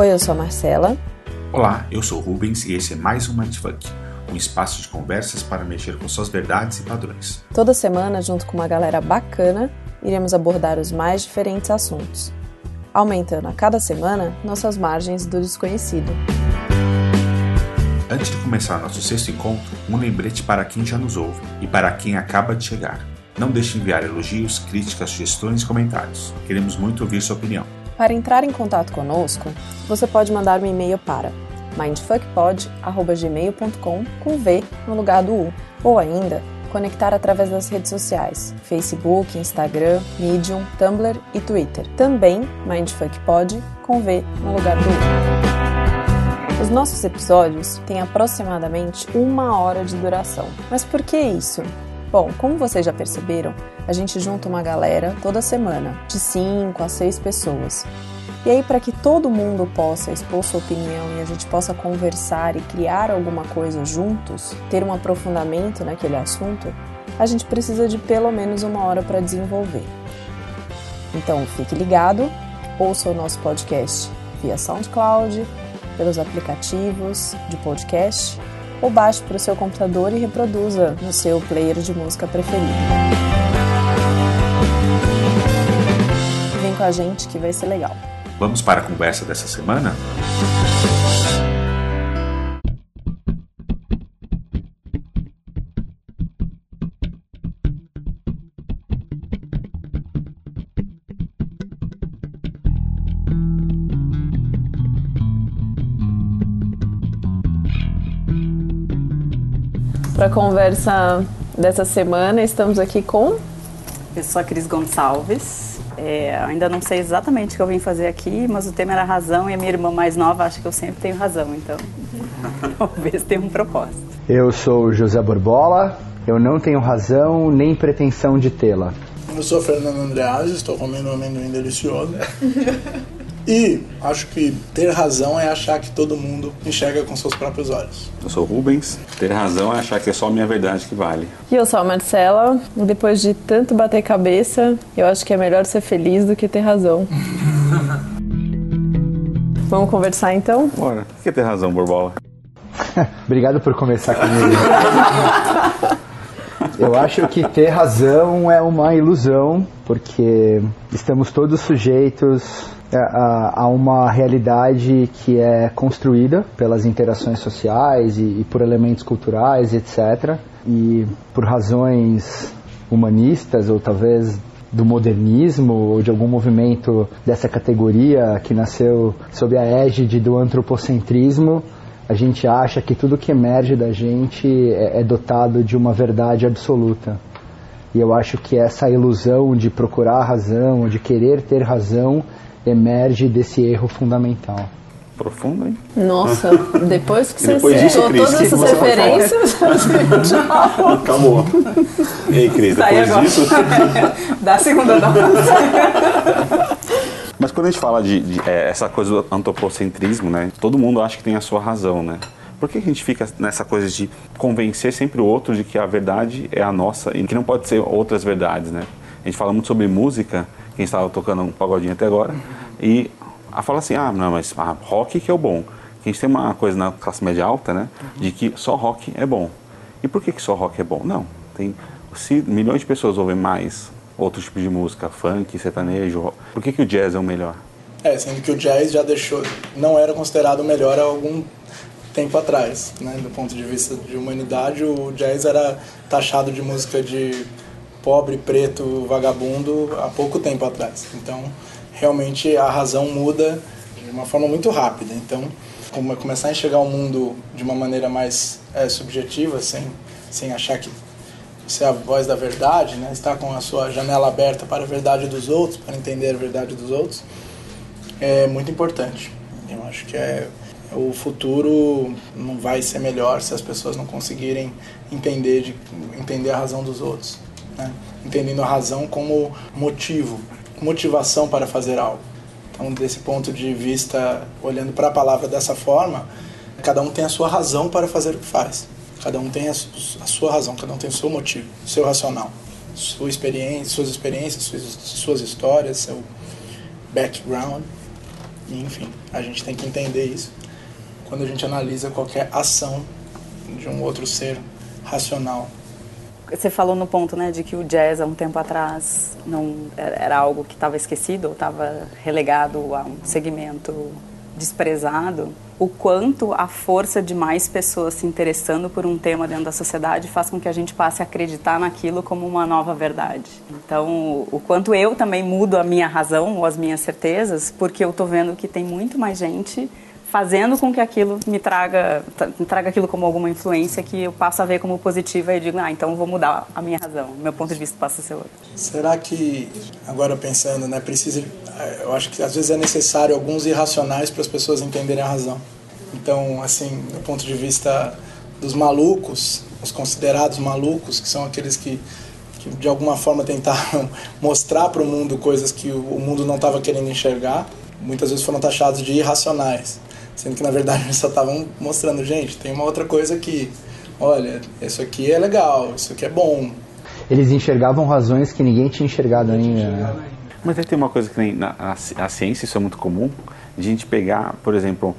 Oi, eu sou a Marcela. Olá, eu sou o Rubens e esse é mais um Mindfuck, um espaço de conversas para mexer com suas verdades e padrões. Toda semana, junto com uma galera bacana, iremos abordar os mais diferentes assuntos, aumentando a cada semana nossas margens do desconhecido. Antes de começar nosso sexto encontro, um lembrete para quem já nos ouve e para quem acaba de chegar. Não deixe de enviar elogios, críticas, sugestões e comentários. Queremos muito ouvir sua opinião. Para entrar em contato conosco, você pode mandar um e-mail para mindfuckpod.gmail.com com V no lugar do U, ou ainda conectar através das redes sociais, Facebook, Instagram, Medium, Tumblr e Twitter. Também mindfuckpod com V no lugar do U. Os nossos episódios têm aproximadamente uma hora de duração. Mas por que isso? Bom, como vocês já perceberam, a gente junta uma galera toda semana, de 5 a 6 pessoas. E aí, para que todo mundo possa expor sua opinião e a gente possa conversar e criar alguma coisa juntos, ter um aprofundamento naquele assunto, a gente precisa de pelo menos uma hora para desenvolver. Então, fique ligado, ouça o nosso podcast via SoundCloud, pelos aplicativos de podcast ou baixe para o seu computador e reproduza no seu player de música preferido. Vem com a gente que vai ser legal. Vamos para a conversa dessa semana? Para a conversa dessa semana, estamos aqui com. Eu sou a Cris Gonçalves. É, ainda não sei exatamente o que eu vim fazer aqui, mas o tema era razão e a minha irmã mais nova acha que eu sempre tenho razão, então talvez tenha um propósito. Eu sou José Borbola, eu não tenho razão nem pretensão de tê-la. Eu sou Fernando Andreas, estou comendo um amendoim delicioso. E acho que ter razão é achar que todo mundo enxerga com seus próprios olhos. Eu sou Rubens. Ter razão é achar que é só a minha verdade que vale. E eu sou a Marcela. Depois de tanto bater cabeça, eu acho que é melhor ser feliz do que ter razão. Vamos conversar então? Bora. Por que ter razão, Borbola? Obrigado por começar comigo. Eu acho que ter razão é uma ilusão, porque estamos todos sujeitos a, a, uma realidade que é construída pelas interações sociais e, e por elementos culturais, etc. E por razões humanistas ou talvez do modernismo ou de algum movimento dessa categoria que nasceu sob a égide do antropocentrismo, a gente acha que tudo que emerge da gente é, é dotado de uma verdade absoluta. E eu acho que essa ilusão de procurar razão, de querer ter razão, emerge desse erro fundamental. Profundo, hein? Nossa, depois que você depois disso, Cris, todas essas referências, tchau. Acabou. E aí, Cris, Sai depois agora. disso... Dá a segunda dose. Mas quando a gente fala de, de, é, essa coisa do antropocentrismo, né? Todo mundo acha que tem a sua razão, né? Por que a gente fica nessa coisa de convencer sempre o outro de que a verdade é a nossa e que não pode ser outras verdades, né? A gente fala muito sobre música, quem estava tocando um pagodinho até agora, e a fala assim, ah, não, mas ah, rock que é o bom. A gente tem uma coisa na classe média alta, né? De que só rock é bom. E por que, que só rock é bom? Não, tem se milhões de pessoas ouvem mais outros tipos de música, funk, sertanejo, rock, por que, que o jazz é o melhor? É, sendo que o jazz já deixou, não era considerado o melhor há algum tempo atrás, né? Do ponto de vista de humanidade, o jazz era taxado de música de pobre, preto, vagabundo há pouco tempo atrás. Então, realmente a razão muda de uma forma muito rápida. Então, começar a enxergar o mundo de uma maneira mais é, subjetiva, sem, sem achar que você é a voz da verdade, né? Estar com a sua janela aberta para a verdade dos outros, para entender a verdade dos outros, é muito importante. Eu acho que é o futuro não vai ser melhor se as pessoas não conseguirem entender de entender a razão dos outros, né? entendendo a razão como motivo, motivação para fazer algo. Então, desse ponto de vista, olhando para a palavra dessa forma, cada um tem a sua razão para fazer o que faz. Cada um tem a sua razão, cada um tem o seu motivo, o seu racional, sua experiência, suas experiências, suas, suas histórias, seu background. Enfim, a gente tem que entender isso quando a gente analisa qualquer ação de um outro ser racional. Você falou no ponto, né, de que o jazz há um tempo atrás não era algo que estava esquecido ou estava relegado a um segmento desprezado. O quanto a força de mais pessoas se interessando por um tema dentro da sociedade faz com que a gente passe a acreditar naquilo como uma nova verdade. Então, o quanto eu também mudo a minha razão ou as minhas certezas, porque eu estou vendo que tem muito mais gente fazendo com que aquilo me traga, me traga aquilo como alguma influência que eu passo a ver como positiva e digo, ah, então vou mudar a minha razão, meu ponto de vista passa a ser outro. Será que, agora pensando, né, precisa, eu acho que às vezes é necessário alguns irracionais para as pessoas entenderem a razão. Então, assim, do ponto de vista dos malucos, os considerados malucos, que são aqueles que, que de alguma forma tentaram mostrar para o mundo coisas que o mundo não estava querendo enxergar, muitas vezes foram taxados de irracionais sendo que na verdade eles só estavam mostrando, gente, tem uma outra coisa aqui. Olha, isso aqui é legal, isso aqui é bom. Eles enxergavam razões que ninguém tinha enxergado ainda. Né? Mas tem uma coisa que nem na a, a ciência, isso é muito comum, de a gente pegar, por exemplo,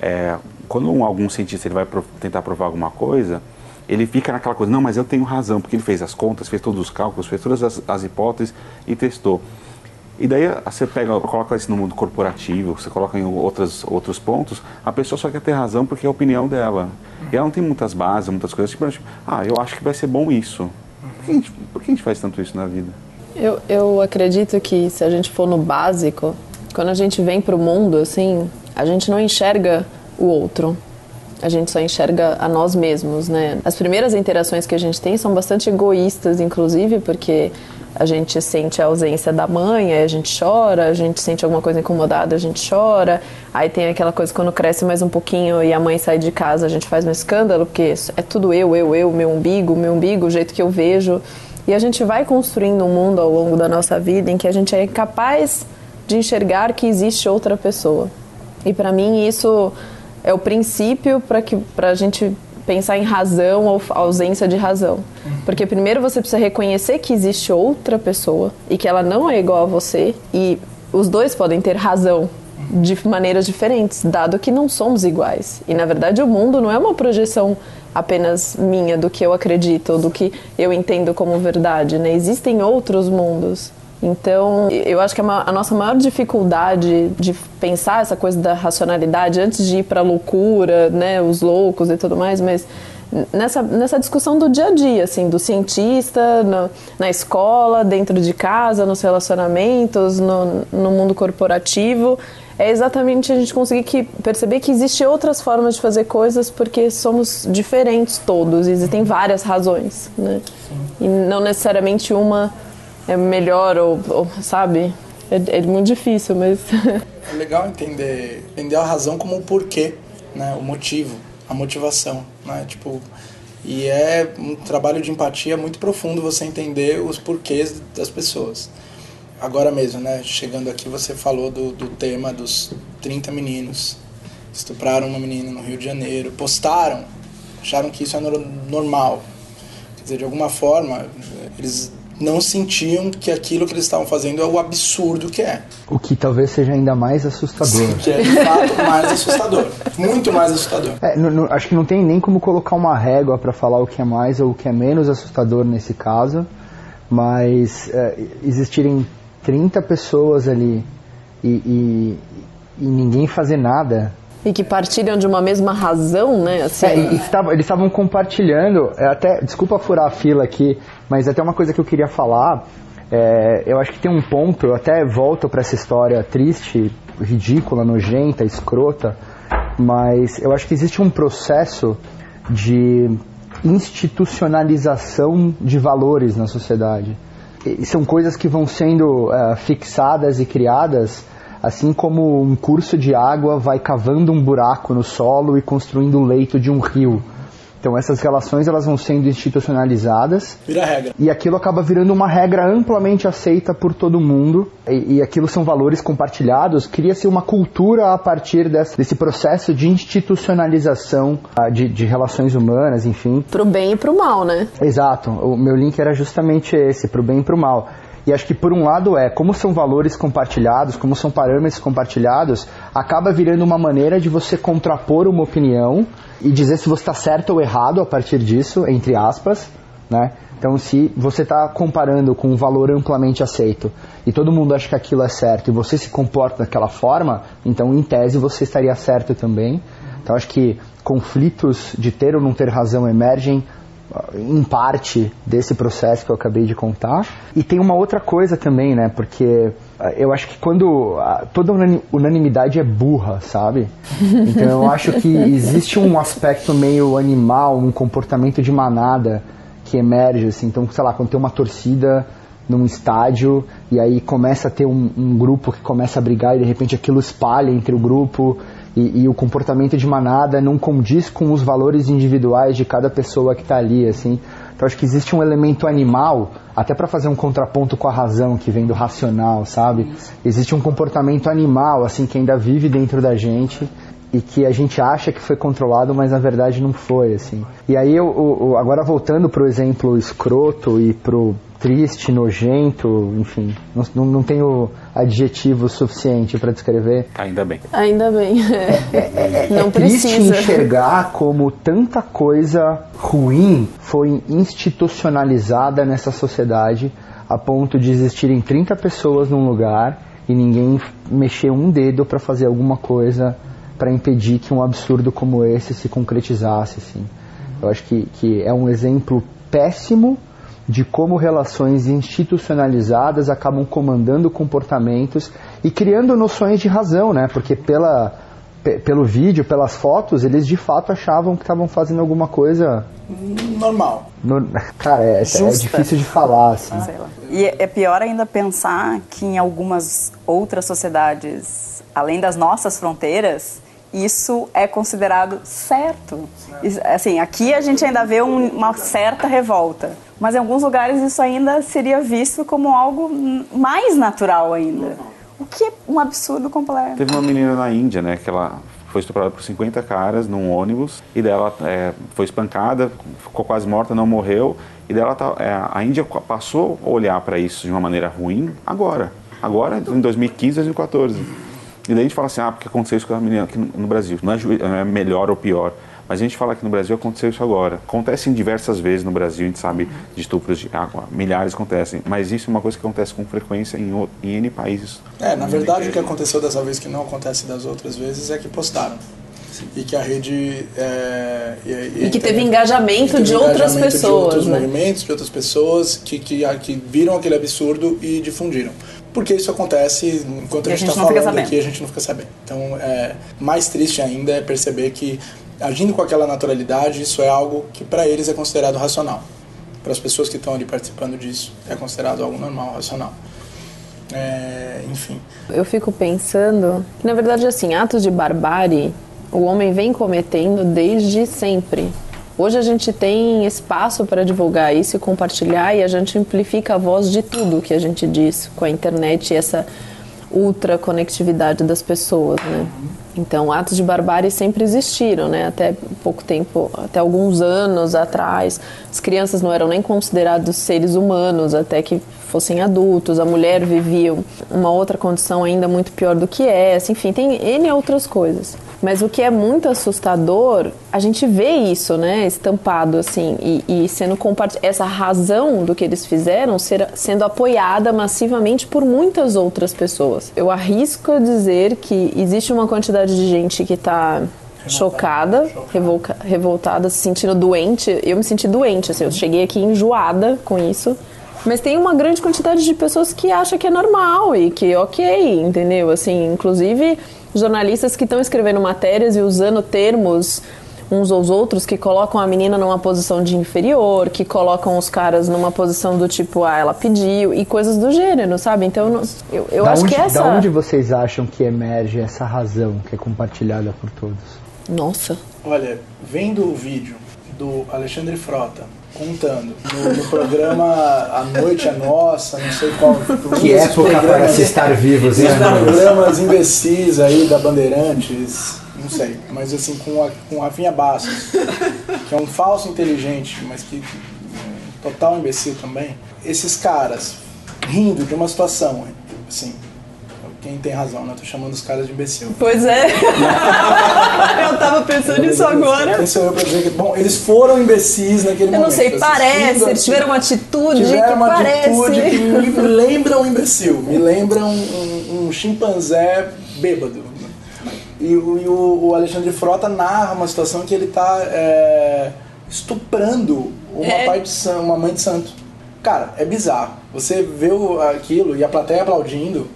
é, quando um, algum cientista ele vai pro, tentar provar alguma coisa, ele fica naquela coisa, não, mas eu tenho razão, porque ele fez as contas, fez todos os cálculos, fez todas as, as hipóteses e testou. E daí você pega, coloca isso no mundo corporativo, você coloca em outros, outros pontos, a pessoa só quer ter razão porque é a opinião dela. E ela não tem muitas bases, muitas coisas, tipo, ah, eu acho que vai ser bom isso. Por que a gente, por que a gente faz tanto isso na vida? Eu, eu acredito que se a gente for no básico, quando a gente vem para o mundo, assim, a gente não enxerga o outro. A gente só enxerga a nós mesmos, né? As primeiras interações que a gente tem são bastante egoístas, inclusive, porque a gente sente a ausência da mãe, aí a gente chora, a gente sente alguma coisa incomodada, a gente chora. Aí tem aquela coisa quando cresce mais um pouquinho e a mãe sai de casa, a gente faz um escândalo, porque é tudo eu, eu, eu, meu umbigo, meu umbigo, o jeito que eu vejo. E a gente vai construindo um mundo ao longo da nossa vida em que a gente é capaz de enxergar que existe outra pessoa. E para mim isso é o princípio para que para a gente pensar em razão ou ausência de razão. Porque primeiro você precisa reconhecer que existe outra pessoa e que ela não é igual a você e os dois podem ter razão de maneiras diferentes, dado que não somos iguais. E na verdade o mundo não é uma projeção apenas minha do que eu acredito ou do que eu entendo como verdade, né? Existem outros mundos. Então, eu acho que a, nossa maior dificuldade de pensar essa coisa da racionalidade antes de ir para a loucura, né, os loucos e tudo mais, mas nessa, nessa discussão do dia a dia, assim, do cientista, no, na escola, dentro de casa, nos relacionamentos, no, no mundo corporativo, é exatamente a gente conseguir que, perceber que existem outras formas de fazer coisas porque somos diferentes todos, existem várias razões, né? E não necessariamente uma é melhor ou, ou sabe? É, é, muito difícil, mas. é legal entender, entender a razão como o porquê, né? O motivo, a motivação, né? Tipo, e é um trabalho de empatia muito profundo você entender os porquês das pessoas. Agora mesmo, né? Chegando aqui, você falou do, do tema dos 30 meninos estupraram uma menina no Rio de Janeiro, postaram, acharam que isso é normal. Quer dizer, de alguma forma, eles não sentiam que aquilo que eles estavam fazendo é o absurdo que é. O que talvez seja ainda mais assustador. que é de fato mais assustador. Muito mais assustador. É, acho que não tem nem como colocar uma régua para falar o que é mais ou o que é menos assustador nesse caso, mas é, existirem 30 pessoas ali e, e, e ninguém fazer nada e que partilham de uma mesma razão, né? Assim. É, eles estavam compartilhando, é, até, desculpa furar a fila aqui, mas até uma coisa que eu queria falar, é, eu acho que tem um ponto, eu até volto para essa história triste, ridícula, nojenta, escrota, mas eu acho que existe um processo de institucionalização de valores na sociedade. E são coisas que vão sendo uh, fixadas e criadas assim como um curso de água vai cavando um buraco no solo e construindo o leito de um rio. Então essas relações elas vão sendo institucionalizadas. Vira regra. E aquilo acaba virando uma regra amplamente aceita por todo mundo. E, e aquilo são valores compartilhados. Cria-se uma cultura a partir desse, desse processo de institucionalização uh, de, de, relações humanas, enfim. Pro bem e pro mal, né? Exato. O meu link era justamente esse, pro bem e pro mal. E acho que por um lado é, como são valores compartilhados, como são parâmetros compartilhados, acaba virando uma maneira de você contrapor uma opinião e dizer se você está certo ou errado a partir disso, entre aspas, né? Então, se você está comparando com um valor amplamente aceito e todo mundo acha que aquilo é certo e você se comporta daquela forma, então, em tese, você estaria certo também. Então, acho que conflitos de ter ou não ter razão emergem em parte desse processo que eu acabei de contar. E tem uma outra coisa também, né? Porque ah, eu acho que quando ah, toda unanimidade é burra, sabe? Então eu acho que existe um aspecto meio animal, um comportamento de manada que emerge, assim. Então, sei lá, quando tem uma torcida num estádio e aí começa a ter um, um grupo que começa a brigar e de repente aquilo espalha entre o grupo e, e, o comportamento de manada não condiz com os valores individuais de cada pessoa que está ali, assim. Então acho que existe um elemento animal, até para fazer um contraponto com a razão que vem do racional, sabe? Existe um comportamento animal, assim, que ainda vive dentro da gente e que a gente acha que foi controlado, mas na verdade não foi, assim. E aí, eu, eu agora voltando pro exemplo escroto e pro triste, nojento, enfim, não, não, não tenho adjetivo suficiente para descrever. Ainda bem. Ainda bem. É, é, é, não é triste precisa. enxergar como tanta coisa ruim foi institucionalizada nessa sociedade a ponto de existirem 30 pessoas num lugar e ninguém mexer um dedo para fazer alguma coisa para impedir que um absurdo como esse se concretizasse. Assim. Eu acho que, que é um exemplo péssimo de como relações institucionalizadas acabam comandando comportamentos e criando noções de razão, né? Porque pela, pelo vídeo, pelas fotos, eles de fato achavam que estavam fazendo alguma coisa normal. No, cara, é, é, difícil de falar, assim. E é, é pior ainda pensar que em algumas outras sociedades, além das nossas fronteiras, isso é considerado certo. Assim, aqui a gente ainda vê um, uma certa revolta, mas em alguns lugares isso ainda seria visto como algo mais natural ainda. O que é um absurdo completo. Teve uma menina na Índia, né, que ela foi estuprada por 50 caras num ônibus e dela é, foi espancada, ficou quase morta, não morreu e dela tá, é, a Índia passou a olhar para isso de uma maneira ruim agora, agora em 2015, 2014. E daí a gente fala assim, ah, porque aconteceu isso com a menina aqui no Brasil. Não é, não é melhor ou pior. Mas a gente fala que no Brasil aconteceu isso agora. Acontecem diversas vezes no Brasil, a gente sabe de estupros de água, milhares acontecem. Mas isso é uma coisa que acontece com frequência em, em N países. É, na verdade o que aconteceu dessa vez que não acontece das outras vezes é que postaram. E que a rede. É, e, e, e, que teve engajamento teve de outras engajamento pessoas. De outros né? movimentos, de outras pessoas que, que, que viram aquele absurdo e difundiram porque isso acontece enquanto a gente está falando aqui a gente não fica sabendo. Então, é, mais triste ainda é perceber que agindo com aquela naturalidade, isso é algo que para eles é considerado racional. Para as pessoas que estão ali participando disso, é considerado algo normal, racional. É, enfim. Eu fico pensando que, na verdade, assim, atos de barbárie o homem vem cometendo desde sempre. Hoje a gente tem espaço para divulgar isso e compartilhar e a gente amplifica a voz de tudo que a gente diz com a internet e essa ultra conectividade das pessoas, né? Então, atos de barbárie sempre existiram, né? Até pouco tempo, até alguns anos atrás, as crianças não eram nem considerados seres humanos até que fossem adultos. A mulher vivia uma outra condição ainda muito pior do que essa. Enfim, tem N outras coisas. Mas o que é muito assustador, a gente vê isso, né, estampado assim, e, e sendo compartilhado, essa razão do que eles fizeram ser, sendo apoiada massivamente por muitas outras pessoas. Eu arrisco dizer que existe uma quantidade de gente que está chocada, revolca, revoltada, se sentindo doente. Eu me senti doente, assim, eu cheguei aqui enjoada com isso. Mas tem uma grande quantidade de pessoas que acha que é normal e que ok, entendeu? Assim, inclusive jornalistas que estão escrevendo matérias e usando termos uns aos outros que colocam a menina numa posição de inferior, que colocam os caras numa posição do tipo, ah, ela pediu, e coisas do gênero, sabe? Então eu, eu acho onde, que essa. Da onde vocês acham que emerge essa razão que é compartilhada por todos? Nossa. Olha, vendo o vídeo do Alexandre Frota contando no, no, programa A Noite é Nossa, não sei qual. Que época para se estar vivos, hein? programas imbecis aí da Bandeirantes, não sei, mas assim, com, a, com Rafinha Bastos, que é um falso inteligente, mas que total imbecil também. Esses caras rindo de uma situação, assim, quem tem razão, né? Eu tô chamando os caras de imbecil. Pois é. eu tava pensando nisso agora. Quem sou eu pra dizer que, bom, eles foram imbecis naquele Eu momento. não sei, parece, eles tiveram uma atitude tiveram que uma parece. atitude que me lembra um imbecil, me lembra um, um- um chimpanzé bêbado. E, o, e o- o Alexandre Frota narra uma situação que ele tá é, estuprando uma, É. pai de uma mãe de santo. Cara, é bizarro. Você vê aquilo e a plateia aplaudindo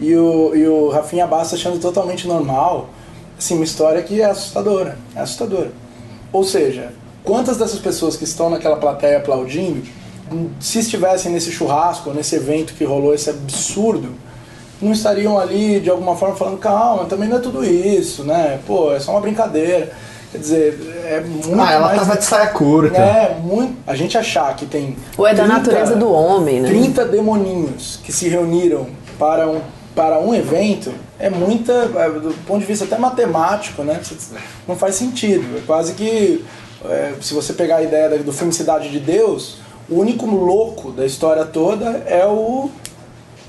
e o, e o Rafinha Bastos achando totalmente normal. Assim, uma história que é assustadora. É assustadora. Ou seja, quantas dessas pessoas que estão naquela plateia aplaudindo, se estivessem nesse churrasco, nesse evento que rolou esse absurdo, não estariam ali de alguma forma falando, calma, também não é tudo isso, né? Pô, é só uma brincadeira. Quer dizer, é muito Ah, ela mais... tava de saia curta. É, muito. A gente achar que tem. Ou é da natureza do homem, né? 30 demoninhos que se reuniram para um, para um evento é muita. é, Do ponto de vista até matemático, né? Não faz sentido. É quase que. é, se você pegar a ideia da- do filme Cidade de Deus, o único louco da história toda é o.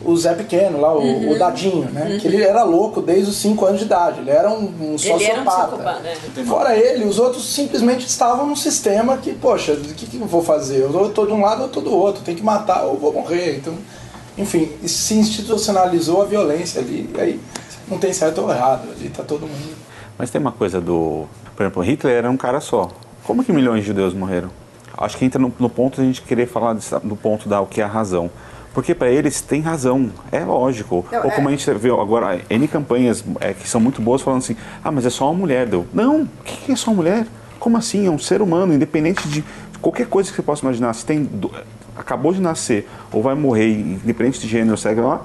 O Zé Pequeno, lá, o, Uhum. o Dadinho, né? Que ele era louco desde os 5 anos de idade. Ele era um, um Ele sociopata. era um né? Fora ele, os outros simplesmente estavam num sistema que, poxa, o que, que eu vou fazer? Eu tô de um lado ou tô do outro, tem que matar ou vou morrer. Então, enfim, se institucionalizou a violência ali, e aí não tem certo ou errado, ali tá todo mundo. Mas tem uma coisa do. Por exemplo, Hitler era um cara só. Como que milhões de judeus morreram? Acho que entra no, no ponto de a gente querer falar desse- do ponto da o que é a razão. Porque para eles tem razão, é lógico. Não, Ou é- como a gente vê agora, N campanhas é, que são muito boas falando assim: ah, mas é só uma mulher. Deu. Não, o que que é só uma mulher? Como assim? É um ser humano, independente de qualquer coisa que você possa imaginar. Se tem, acabou de nascer ou vai morrer, independente de gênero, segue lá,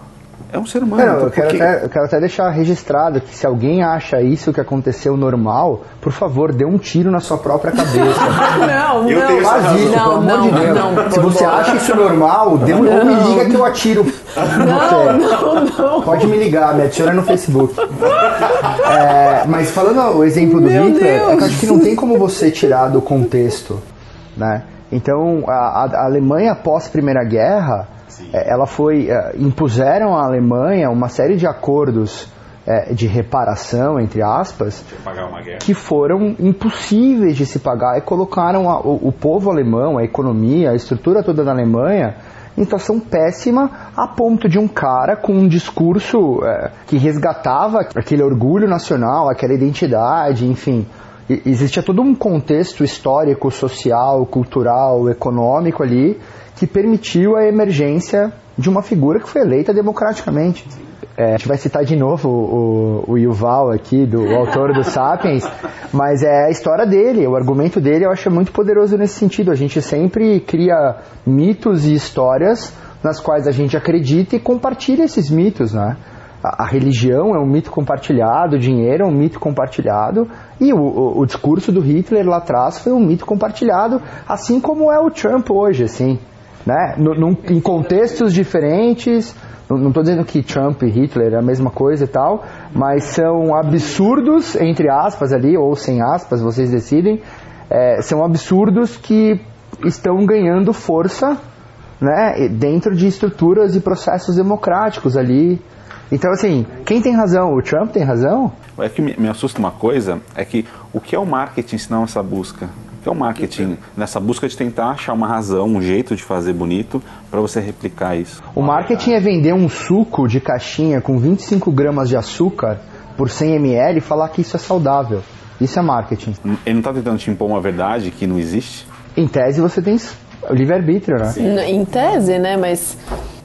é um ser humano. Não, Então, eu, quero até, eu quero até deixar registrado que se alguém acha isso que aconteceu normal, por favor, dê um tiro na sua própria cabeça. Não, Eu não. Faz isso, Não, pelo amor não, de Deus. não, se você favor. acha isso normal, dê um, ou me liga que eu atiro. Não, não, não. Pode me ligar, me adiciona no Facebook. É, mas falando o exemplo do Hitler, é que eu acho que não tem como você tirar do contexto, né? Então, a, a- a Alemanha pós Primeira Guerra, é, ela foi é, impuseram à Alemanha uma série de acordos é, de reparação, entre aspas, que foram impossíveis de se pagar e colocaram a- o, o povo alemão, a economia, a estrutura toda da Alemanha em situação péssima a ponto de um cara com um discurso é, que resgatava aquele orgulho nacional, aquela identidade, enfim. Existia todo um contexto histórico, social, cultural, econômico ali que permitiu a emergência de uma figura que foi eleita democraticamente. É, a gente vai citar de novo o, o Yuval aqui, do o autor do Sapiens, mas é a história dele, o argumento dele eu acho muito poderoso nesse sentido. A gente sempre cria mitos e histórias nas quais a gente acredita e compartilha esses mitos, né? A, religião é um mito compartilhado, o dinheiro é um mito compartilhado, e o, o- o discurso do Hitler lá atrás foi um mito compartilhado, assim como é o Trump hoje, assim, né? No- em contextos diferentes, não estou dizendo que Trump e Hitler é a mesma coisa e tal, mas são absurdos, entre aspas ali, ou sem aspas, vocês decidem, é, são absurdos que estão ganhando força né, dentro de estruturas e processos democráticos ali. Então, assim, quem tem razão? O Trump tem razão? É que me, me assusta uma coisa, é que o que é o marketing se não essa busca? O que é o marketing nessa busca de tentar achar uma razão, um jeito de fazer bonito para você replicar isso? O marketing é vender um suco de caixinha com 25 gramas de açúcar por 100 ml e falar que isso é saudável. Isso é marketing. Ele não está tentando te impor uma verdade que não existe? Em tese, você tem o livre-arbítrio, né? N- Em tese, né? Mas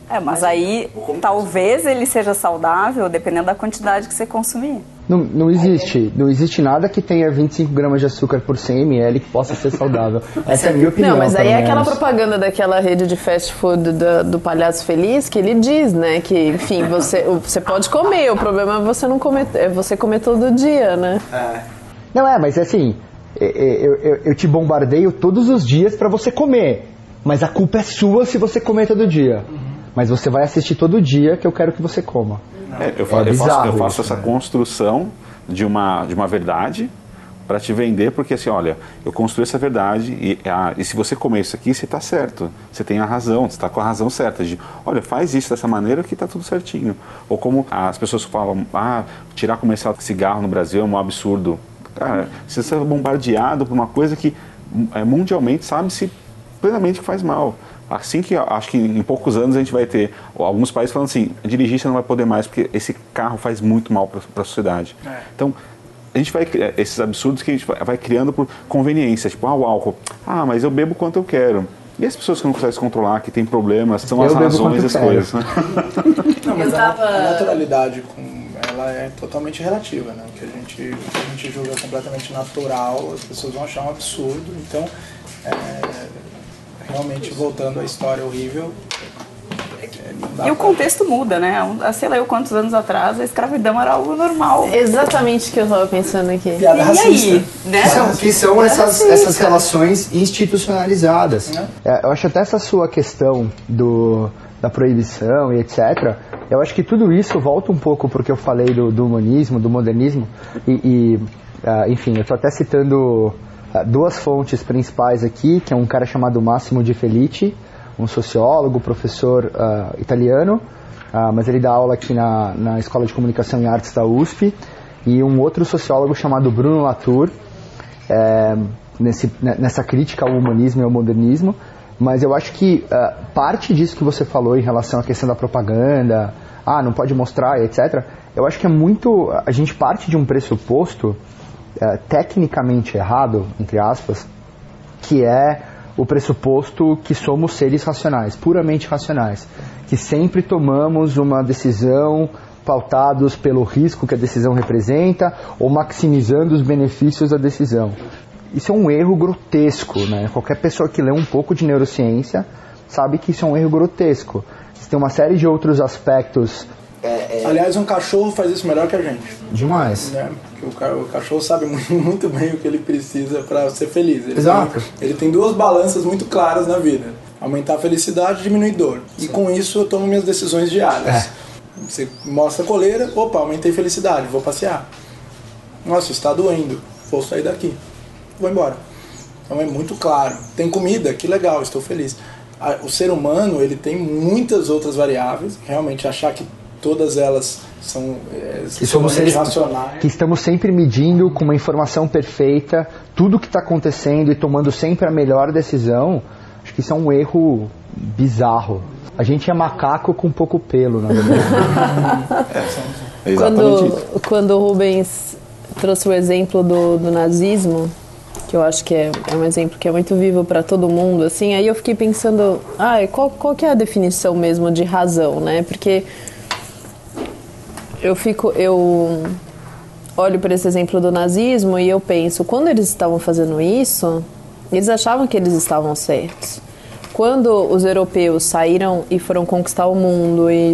É, mas aí talvez ele seja saudável dependendo da quantidade que você consumir. Não, não existe, não existe nada que tenha 25 gramas de açúcar por 100 ml que possa ser saudável. Essa é a minha opinião. Não, mas aí é aquela propaganda daquela rede de fast food do, do Palhaço Feliz que ele diz, né? Que, enfim, você, você pode comer, o problema é você não comer, é você comer todo dia, né? Não é, mas assim, é, é, eu, eu, eu te bombardeio todos os dias pra você comer. Mas a culpa é sua se você comer todo dia. Mas você vai assistir todo dia que eu quero que você coma. É, eu, fa- eu faço, eu faço essa né? construção de uma, de uma verdade para te vender, porque assim, olha, eu construí essa verdade e, ah, e se você comer isso aqui, você está certo, você tem a razão, você está com a razão certa de, olha, faz isso dessa maneira que está tudo certinho. Ou como as pessoas falam, ah, tirar comercial de cigarro no Brasil é um absurdo. Cara, você está bombardeado por uma coisa que é, mundialmente sabe-se plenamente que faz mal. Assim que acho que em poucos anos a gente vai ter alguns países falando assim, dirigir você não vai poder mais porque esse carro faz muito mal para a sociedade. É. Então a gente vai esses absurdos que a gente vai criando por conveniência, tipo, ah, o álcool. Ah, mas eu bebo quanto eu quero. E as pessoas que não conseguem se controlar, que têm problemas, são eu as razões das coisas. Né? Não, mas a, a, naturalidade com, ela é totalmente relativa, né? O que a gente, que a gente julga completamente natural, as pessoas vão achar um absurdo. Então, é, realmente voltando à história horrível, e o contexto muda, né? Há sei lá eu quantos anos atrás a escravidão era algo normal. Exatamente o que eu estava pensando aqui. E, e aí? Né? Que são, que são essas, essas relações institucionalizadas. É, eu acho até essa sua questão do, da proibição e etc. Eu acho que tudo isso volta um pouco porque eu falei do, do humanismo, do modernismo. E, e uh, enfim, eu estou até citando duas fontes principais aqui, que é um cara chamado Máximo de Felice um sociólogo, professor uh, italiano, uh, mas ele dá aula aqui na, na Escola de Comunicação e Artes da USP, e um outro sociólogo chamado Bruno Latour, é, nesse, nessa crítica ao humanismo e ao modernismo. Mas eu acho que uh, parte disso que você falou em relação à questão da propaganda, ah, não pode mostrar, etc., eu acho que é muito. A gente parte de um pressuposto uh, tecnicamente errado, entre aspas, que é o pressuposto que somos seres racionais, puramente racionais, que sempre tomamos uma decisão pautados pelo risco que a decisão representa ou maximizando os benefícios da decisão. Isso é um erro grotesco, né? Qualquer pessoa que lê um pouco de neurociência sabe que isso é um erro grotesco. Tem uma série de outros aspectos é, é... Aliás, um cachorro faz isso melhor que a gente. Demais. Né? O, cachorro sabe muito, bem o que ele precisa para ser feliz. Ele Exato. Tem, ele tem duas balanças muito claras na vida: aumentar a felicidade e diminuir dor. Sim. E com isso eu tomo minhas decisões diárias. É. Você mostra a coleira, opa, aumentei felicidade, vou passear. Nossa, está doendo, vou sair daqui, vou embora. Então é muito claro. Tem comida, que legal, estou feliz. O ser humano ele tem muitas outras variáveis. Realmente achar que todas elas são é, somos seres racionais. Que estamos sempre medindo com uma informação perfeita tudo o que está acontecendo e tomando sempre a melhor decisão. Acho que isso é um erro bizarro. A gente é macaco com pouco pelo, na verdade. é, quando, quando o Rubens trouxe o exemplo do, do nazismo, que eu acho que é, é, um exemplo que é muito vivo para todo mundo, assim, aí eu fiquei pensando, ah, qual, qual que é a definição mesmo de razão, né? Porque eu fico, eu olho para esse exemplo do nazismo e eu penso, quando eles estavam fazendo isso, eles achavam que eles estavam certos. Quando os europeus saíram e foram conquistar o mundo e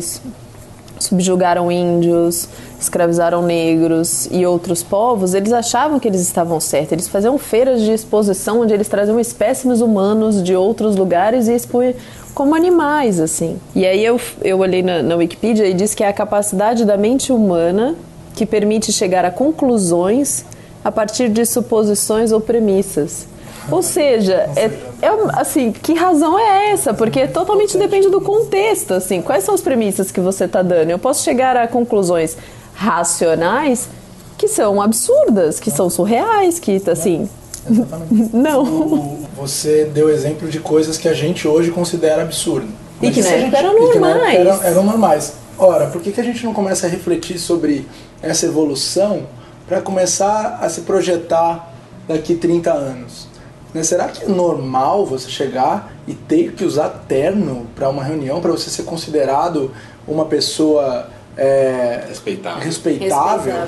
subjugaram índios, escravizaram negros e outros povos, eles achavam que eles estavam certos. Eles faziam feiras de exposição onde eles traziam espécimes humanos de outros lugares e expunham como animais, assim. E aí eu, eu olhei na, na Wikipedia e diz que é a capacidade da mente humana que permite chegar a conclusões a partir de suposições ou premissas. Ou seja, é, é, assim, que razão é essa? Porque totalmente depende do contexto, assim. Quais são as premissas que você está dando? Eu posso chegar a conclusões racionais que são absurdas, que são surreais, que, assim, Exatamente. Não. você deu exemplo de coisas que a gente hoje considera absurdo. E que na época eram normais. Eram, eram normais. Ora, por que, que a gente não começa a refletir sobre essa evolução para começar a se projetar daqui 30 anos? Né? Será que é normal você chegar e ter que usar terno para uma reunião, para você ser considerado uma pessoa é, respeitável? respeitável? respeitável.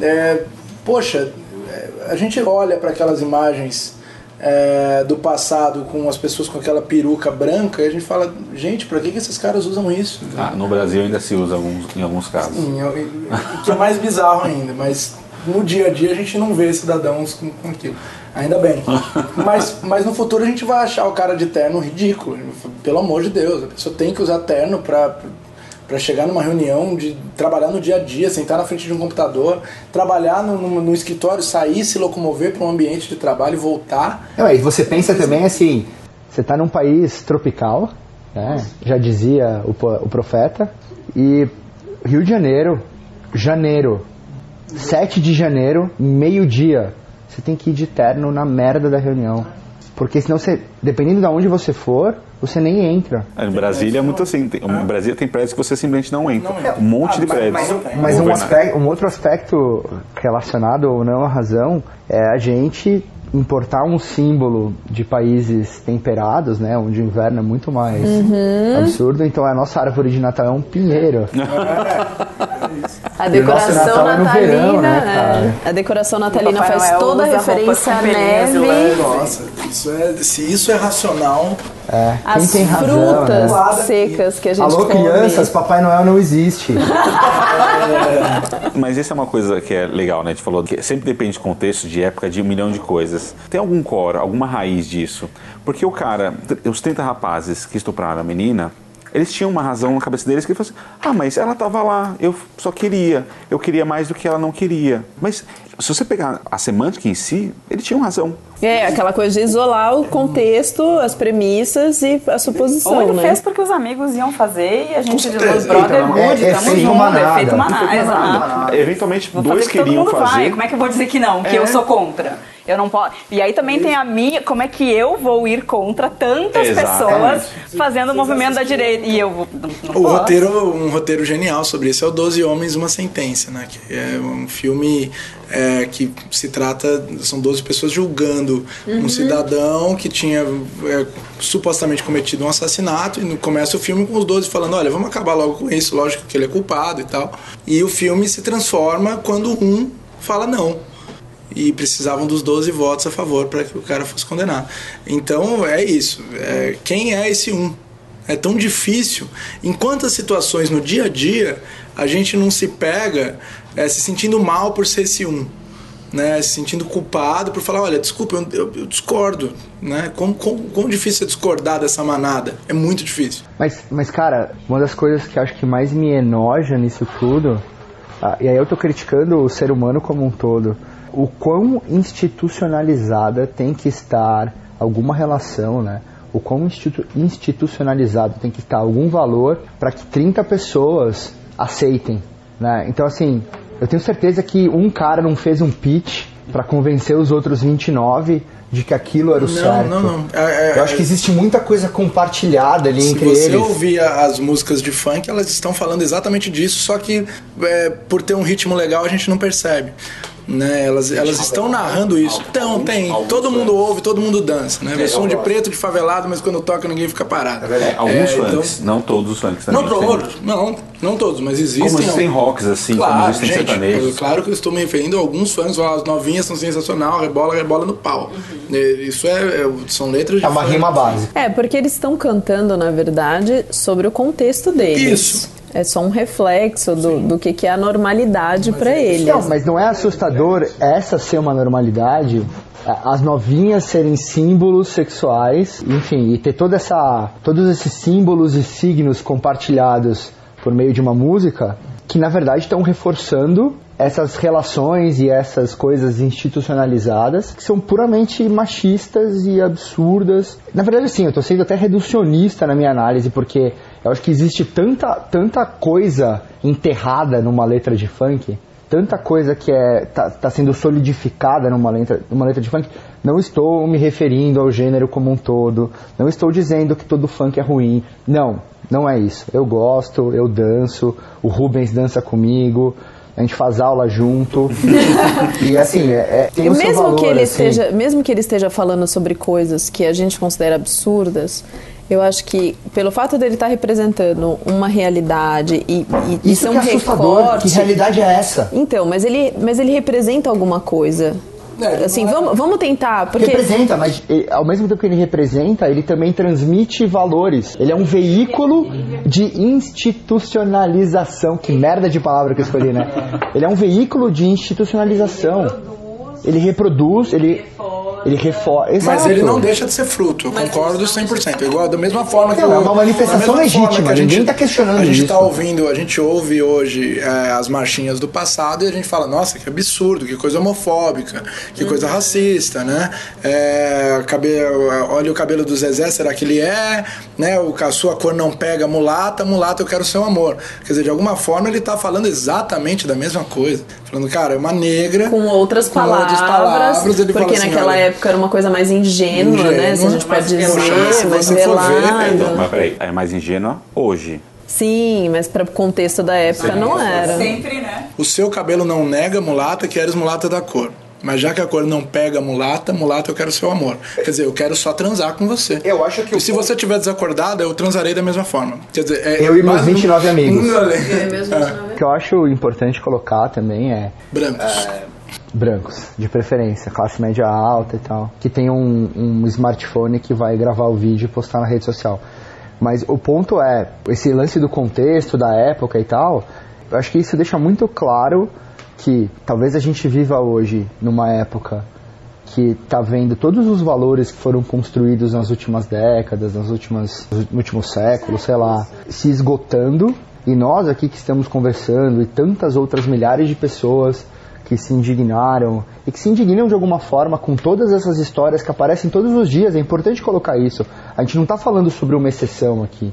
É, poxa, a gente olha para aquelas imagens é, do passado com as pessoas com aquela peruca branca e a gente fala, gente, para que, que esses caras usam isso? Ah, no Brasil ainda se usa alguns, em alguns casos. Sim, o que é mais bizarro ainda, mas no dia a dia a gente não vê cidadãos com, com aquilo. Ainda bem. mas, mas no futuro a gente vai achar o cara de terno ridículo. Pelo amor de Deus, a pessoa tem que usar terno para para chegar numa reunião, de trabalhar no dia a dia, sentar na frente de um computador, trabalhar no, no, no escritório, sair, se locomover para um ambiente de trabalho e voltar. Não, e você pensa também assim, você está num país tropical, né? já dizia o, o profeta, e Rio de Janeiro, janeiro, 7 de janeiro, meio-dia, você tem que ir de terno na merda da reunião. Porque senão você, dependendo de onde você for, você nem entra. É, em Brasília é muito assim. Tem, em Brasília tem prédios que você simplesmente não entra. Um monte de prédios. Mas, mas um, aspecto, um outro aspecto relacionado ou não à razão é a gente importar um símbolo de países temperados, né, onde o inverno é muito mais uhum. absurdo, então a nossa árvore de Natal é um pinheiro. a decoração natalina, é verão, né, é. a decoração natalina faz Noel toda a referência à neve. Nossa, isso é, se isso é racional, é, As tem frutas razão, né? secas que a gente Alô, come. crianças, Papai Noel não existe. Mas isso é uma coisa que é legal, né? A gente falou que sempre depende de contexto, de época, de um milhão de coisas. Tem algum core, alguma raiz disso? Porque o cara, os 30 rapazes que estupraram a menina, eles tinham uma razão na cabeça deles que ele falou assim: ah, mas ela estava lá, eu só queria, eu queria mais do que ela não queria. Mas se você pegar a semântica em si, eles tinham razão. É, aquela coisa de isolar o contexto, as premissas e a suposição, Ou ele né? fez porque os amigos iam fazer e a gente de certeza. os brotherhood, É- é manada. é feito manada. Feito exato. manada. Eventualmente, dois que queriam fazer. vai. Como é que eu vou dizer que não? Que É. eu sou contra. Eu não posso. E aí também tem a minha. Como é que eu vou ir contra tantas Exatamente. pessoas fazendo o movimento da direita? E eu vou. Não, não O posso. roteiro, um roteiro genial sobre isso é o Doze Homens, Uma Sentença, né? Que é um filme é, que se trata, são 12 pessoas julgando um cidadão que tinha é, supostamente cometido um assassinato e no- começa o filme com os 12 falando, olha, vamos acabar logo com isso, lógico que ele é culpado e tal. E o filme se transforma quando um fala não e precisavam dos 12 votos a favor para que o cara fosse condenado. Então é isso. É, quem é esse um? É tão difícil. Em quantas situações no dia a dia a gente não se pega é, se sentindo mal por ser esse um? Né, se sentindo culpado por falar, olha, desculpa, eu, eu- eu discordo, né? Quão, quão, quão difícil é discordar dessa manada? É muito difícil. Mas, mas, cara, uma das coisas que acho que mais me enoja nisso tudo, ah, e aí eu tô criticando o ser humano como um todo, o quão institucionalizada tem que estar alguma relação, né? O quão institu- institucionalizado tem que estar algum valor para que 30 pessoas aceitem, né? Então, assim, eu tenho certeza que um cara não fez um pitch para convencer os outros 29 de que aquilo era o Não, certo. não, não. É- é- eu acho que existe muita coisa compartilhada ali Se entre você eles. ouvir a- as músicas de funk, elas estão falando exatamente disso, só que é, por ter um ritmo legal a gente não percebe. Né? Elas, elas estão narrando isso. Então, tem. Todo mundo ouve, todo mundo dança. Né? Versão de preto, de favelado, mas quando toca ninguém fica parado. É, alguns É, funks, não todos os funks também. Não todos, não, não todos, mas existem. Como existem rocks, assim, como Claro, existem gente, sertanejos. claro que eu estou me referindo a alguns fãs, as novinhas são sensacional, rebola, rebola no pau. É, Isso é, é- são letras de É uma funk. rima básica. É, porque eles estão cantando, na verdade, sobre o contexto deles. Isso. É só um reflexo do, do que, que é a normalidade para eles. Não, mas não é assustador essa ser uma normalidade? As novinhas serem símbolos sexuais, enfim, e ter toda essa, todos esses símbolos e signos compartilhados por meio de uma música que na verdade estão reforçando essas relações e essas coisas institucionalizadas que são puramente machistas e absurdas. Na verdade, sim, eu estou sendo até reducionista na minha análise, porque eu acho que existe tanta, tanta coisa enterrada numa letra de funk, tanta coisa que é tá, tá sendo solidificada numa letra, numa letra de funk. Não estou me referindo ao gênero como um todo, não estou dizendo que todo funk é ruim. Não, não é isso. Eu gosto, eu danço, o Rubens dança comigo, a gente faz aula junto. e assim, é, é, tem o mesmo valor, que ele assim. esteja, mesmo que ele esteja falando sobre coisas que a gente considera absurdas, eu acho que pelo fato dele estar representando uma realidade e, e, Isso ser que um é assustador, recorte. que realidade é essa? Então, mas ele, mas ele representa alguma coisa. É, assim, é- vamos, vamos tentar, porque Representa, mas ele- ao mesmo tempo que ele representa, ele também transmite valores. Ele é um veículo de institucionalização. Que merda de palavra que eu escolhi, né? Ele é um veículo de institucionalização. Ele reproduz, ele Ele reforça. Mas ele não deixa de ser fruto, eu concordo 100%. Igual da mesma forma que Não, o- é uma manifestação legítima, que a gente- ninguém tá questionando A gente isso. tá ouvindo, a gente ouve hoje é, as marchinhas do passado e a gente fala, nossa, que absurdo, que coisa homofóbica, que coisa racista, né? É, cabelo, olha o cabelo do Zezé, será que ele é? Né? O, a sua cor não pega mulata, mulata eu quero seu amor. Quer dizer, de alguma forma ele tá falando exatamente da mesma coisa. Falando, cara, é uma negra. Com outras com palavras, outras palavras, ele porque fala assim, naquela olha, época era uma coisa mais ingênua, né? Se a gente Ingênua, pode mas dizer, velada, se mais velada. Então, mas peraí, é mais ingênua hoje. Sim, mas para o contexto da época não era. Sempre, né? O seu cabelo não nega mulata, que eres mulata da cor. Mas já que a cor não pega mulata, mulata eu quero seu amor. Quer dizer, eu quero só transar com você. Eu acho que E o se ponto- você estiver desacordado, eu transarei da mesma forma. Quer dizer, é Eu e meus quase 29 amigos. um além. O que eu acho importante colocar também é Brancos. Brancos, de preferência, classe média alta e tal, que tem um, um smartphone que vai gravar o vídeo e postar na rede social. Mas o ponto é, esse lance do contexto, da época e tal, eu acho que isso deixa muito claro que talvez a gente viva hoje numa época que está vendo todos os valores que foram construídos nas últimas décadas, nas últimas, nos últimos séculos, sei lá, se esgotando. E nós aqui que estamos conversando e tantas outras milhares de pessoas que se indignaram e que se indignam de alguma forma com todas essas histórias que aparecem todos os dias. É importante colocar isso. A gente não está falando sobre uma exceção aqui.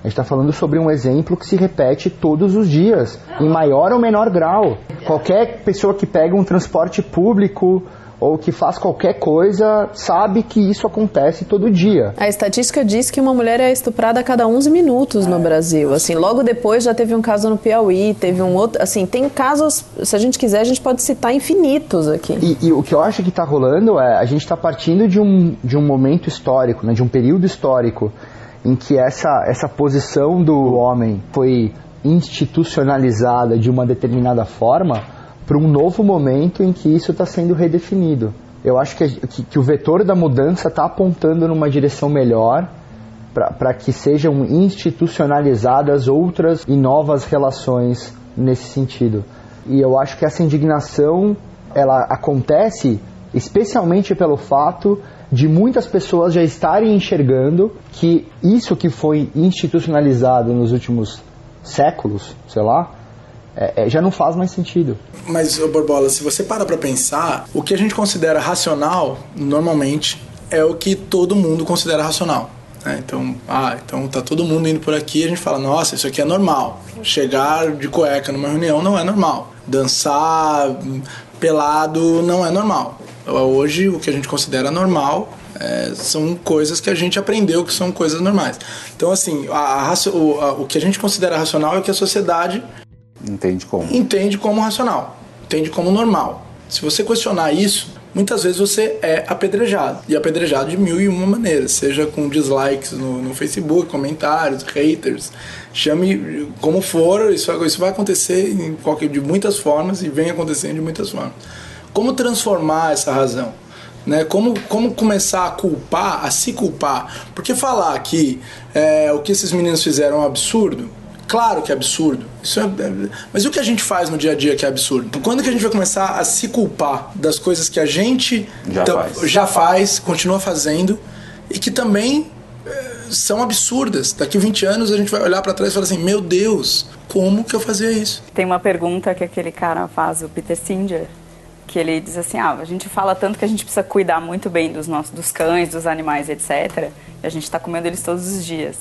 A gente está falando sobre um exemplo que se repete todos os dias, em maior ou menor grau. Qualquer pessoa que pega um transporte público ou que faz qualquer coisa sabe que isso acontece todo dia. A estatística diz que uma mulher é estuprada a cada 11 minutos no Brasil. Assim, logo depois já teve um caso no Piauí, teve um outro, assim, tem casos, se a gente quiser, a gente pode citar infinitos aqui. E, e o que eu acho que está rolando é a gente está partindo de um, de um momento histórico, né, de um período histórico em que essa, essa posição do homem foi institucionalizada de uma determinada forma para um novo momento em que isso está sendo redefinido. Eu acho que, que, que o vetor da mudança está apontando numa direção melhor para que sejam institucionalizadas outras e novas relações nesse sentido. E eu acho que essa indignação ela acontece especialmente pelo fato de muitas pessoas já estarem enxergando que isso que foi institucionalizado nos últimos séculos, sei lá, é, é, já não faz mais sentido. Mas, Borbola, se você para pra pensar, o que a gente considera racional, normalmente, é o que todo mundo considera racional. né? Então, ah, então tá todo mundo indo por aqui e a gente fala, nossa, isso aqui é normal. Chegar de cueca numa reunião não é normal. Dançar hum, pelado não é normal. Hoje, o que a gente considera normal é, são coisas que a gente aprendeu que são coisas normais. Então, assim, a, a o, a- o que a gente considera racional é o que a sociedade Entende como? entende como racional, entende como normal. Se você questionar isso, muitas vezes você é apedrejado. E apedrejado de mil e uma maneiras, seja com dislikes no, no Facebook, comentários, haters, chame como for, isso, isso vai acontecer em qualquer, de muitas formas e vem acontecendo de muitas formas. Como transformar essa razão? Né? Como, como começar a culpar, a se culpar? Porque falar que é, o que esses meninos fizeram é um absurdo, Claro que é absurdo. Isso é, é- mas e o que a gente faz no dia a dia que é absurdo? Quando que a gente vai começar a se culpar das coisas que a gente Já faz. já faz, continua fazendo e que também é, são absurdas? Daqui 20 anos a gente vai olhar pra trás e falar assim: Meu Deus, como que eu fazia isso? Tem uma pergunta que aquele cara faz, o Peter Singer, que ele diz assim: ah, a gente fala tanto que a gente precisa cuidar muito bem dos nossos, dos cães, dos animais, etc. E a gente está comendo eles todos os dias.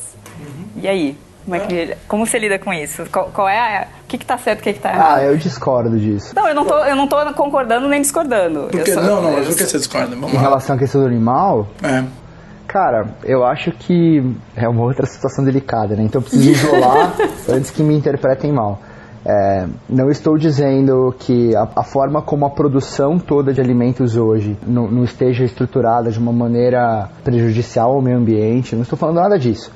E aí? Como, é que, como você lida com isso? Qual, qual é a, o que está certo, o que está errado? Ah, eu discordo disso. Não, eu não tô, eu não tô concordando nem discordando. Porque, Eu só- não, não, eu mas por que você discorda? Vamos Em lá. relação à questão do animal, É. Cara, eu acho que é uma outra situação delicada, né? Então eu preciso isolar antes que me interpretem mal. É, não estou dizendo que a, a forma como a produção toda de alimentos hoje não, não esteja estruturada de uma maneira prejudicial ao meio ambiente, não estou falando nada disso.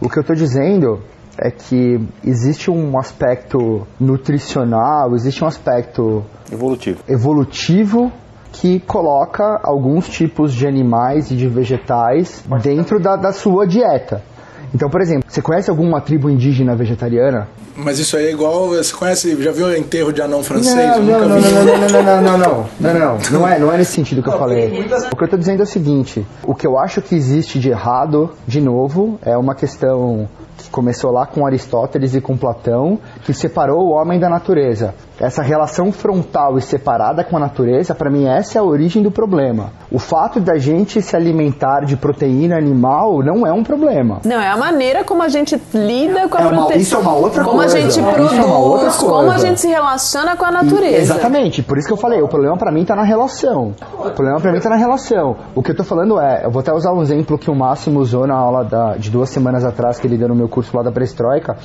O que eu estou dizendo é que existe um aspecto nutricional, existe um aspecto Evolutivo. evolutivo que coloca alguns tipos de animais e de vegetais dentro da, da sua dieta. Então, por exemplo, você conhece alguma tribo indígena vegetariana? Mas isso aí é igual. Você conhece. Já viu enterro de anão francês? Não, não, não, não, não, não, não, não, não, não, não, não é, não é nesse sentido que eu falei. O que eu tô dizendo é o seguinte: o que eu acho que existe de errado, de novo, é uma questão que começou lá com Aristóteles e com Platão, que separou o homem da natureza. Essa relação frontal e separada com a natureza, para mim, essa é a origem do problema. O fato da gente se alimentar de proteína animal não é um problema. Não, é a maneira como a gente lida com a É uma- proteína. isso é uma outra como coisa. a gente é produz, uma outra como a gente se relaciona com a E- natureza. Exatamente, por isso que eu falei, o problema pra mim tá na relação. O problema pra mim tá na relação. O que eu tô falando é, eu vou até usar um exemplo que o Máximo usou na aula da- de duas semanas atrás que ele deu no meu curso lá da Perestroika,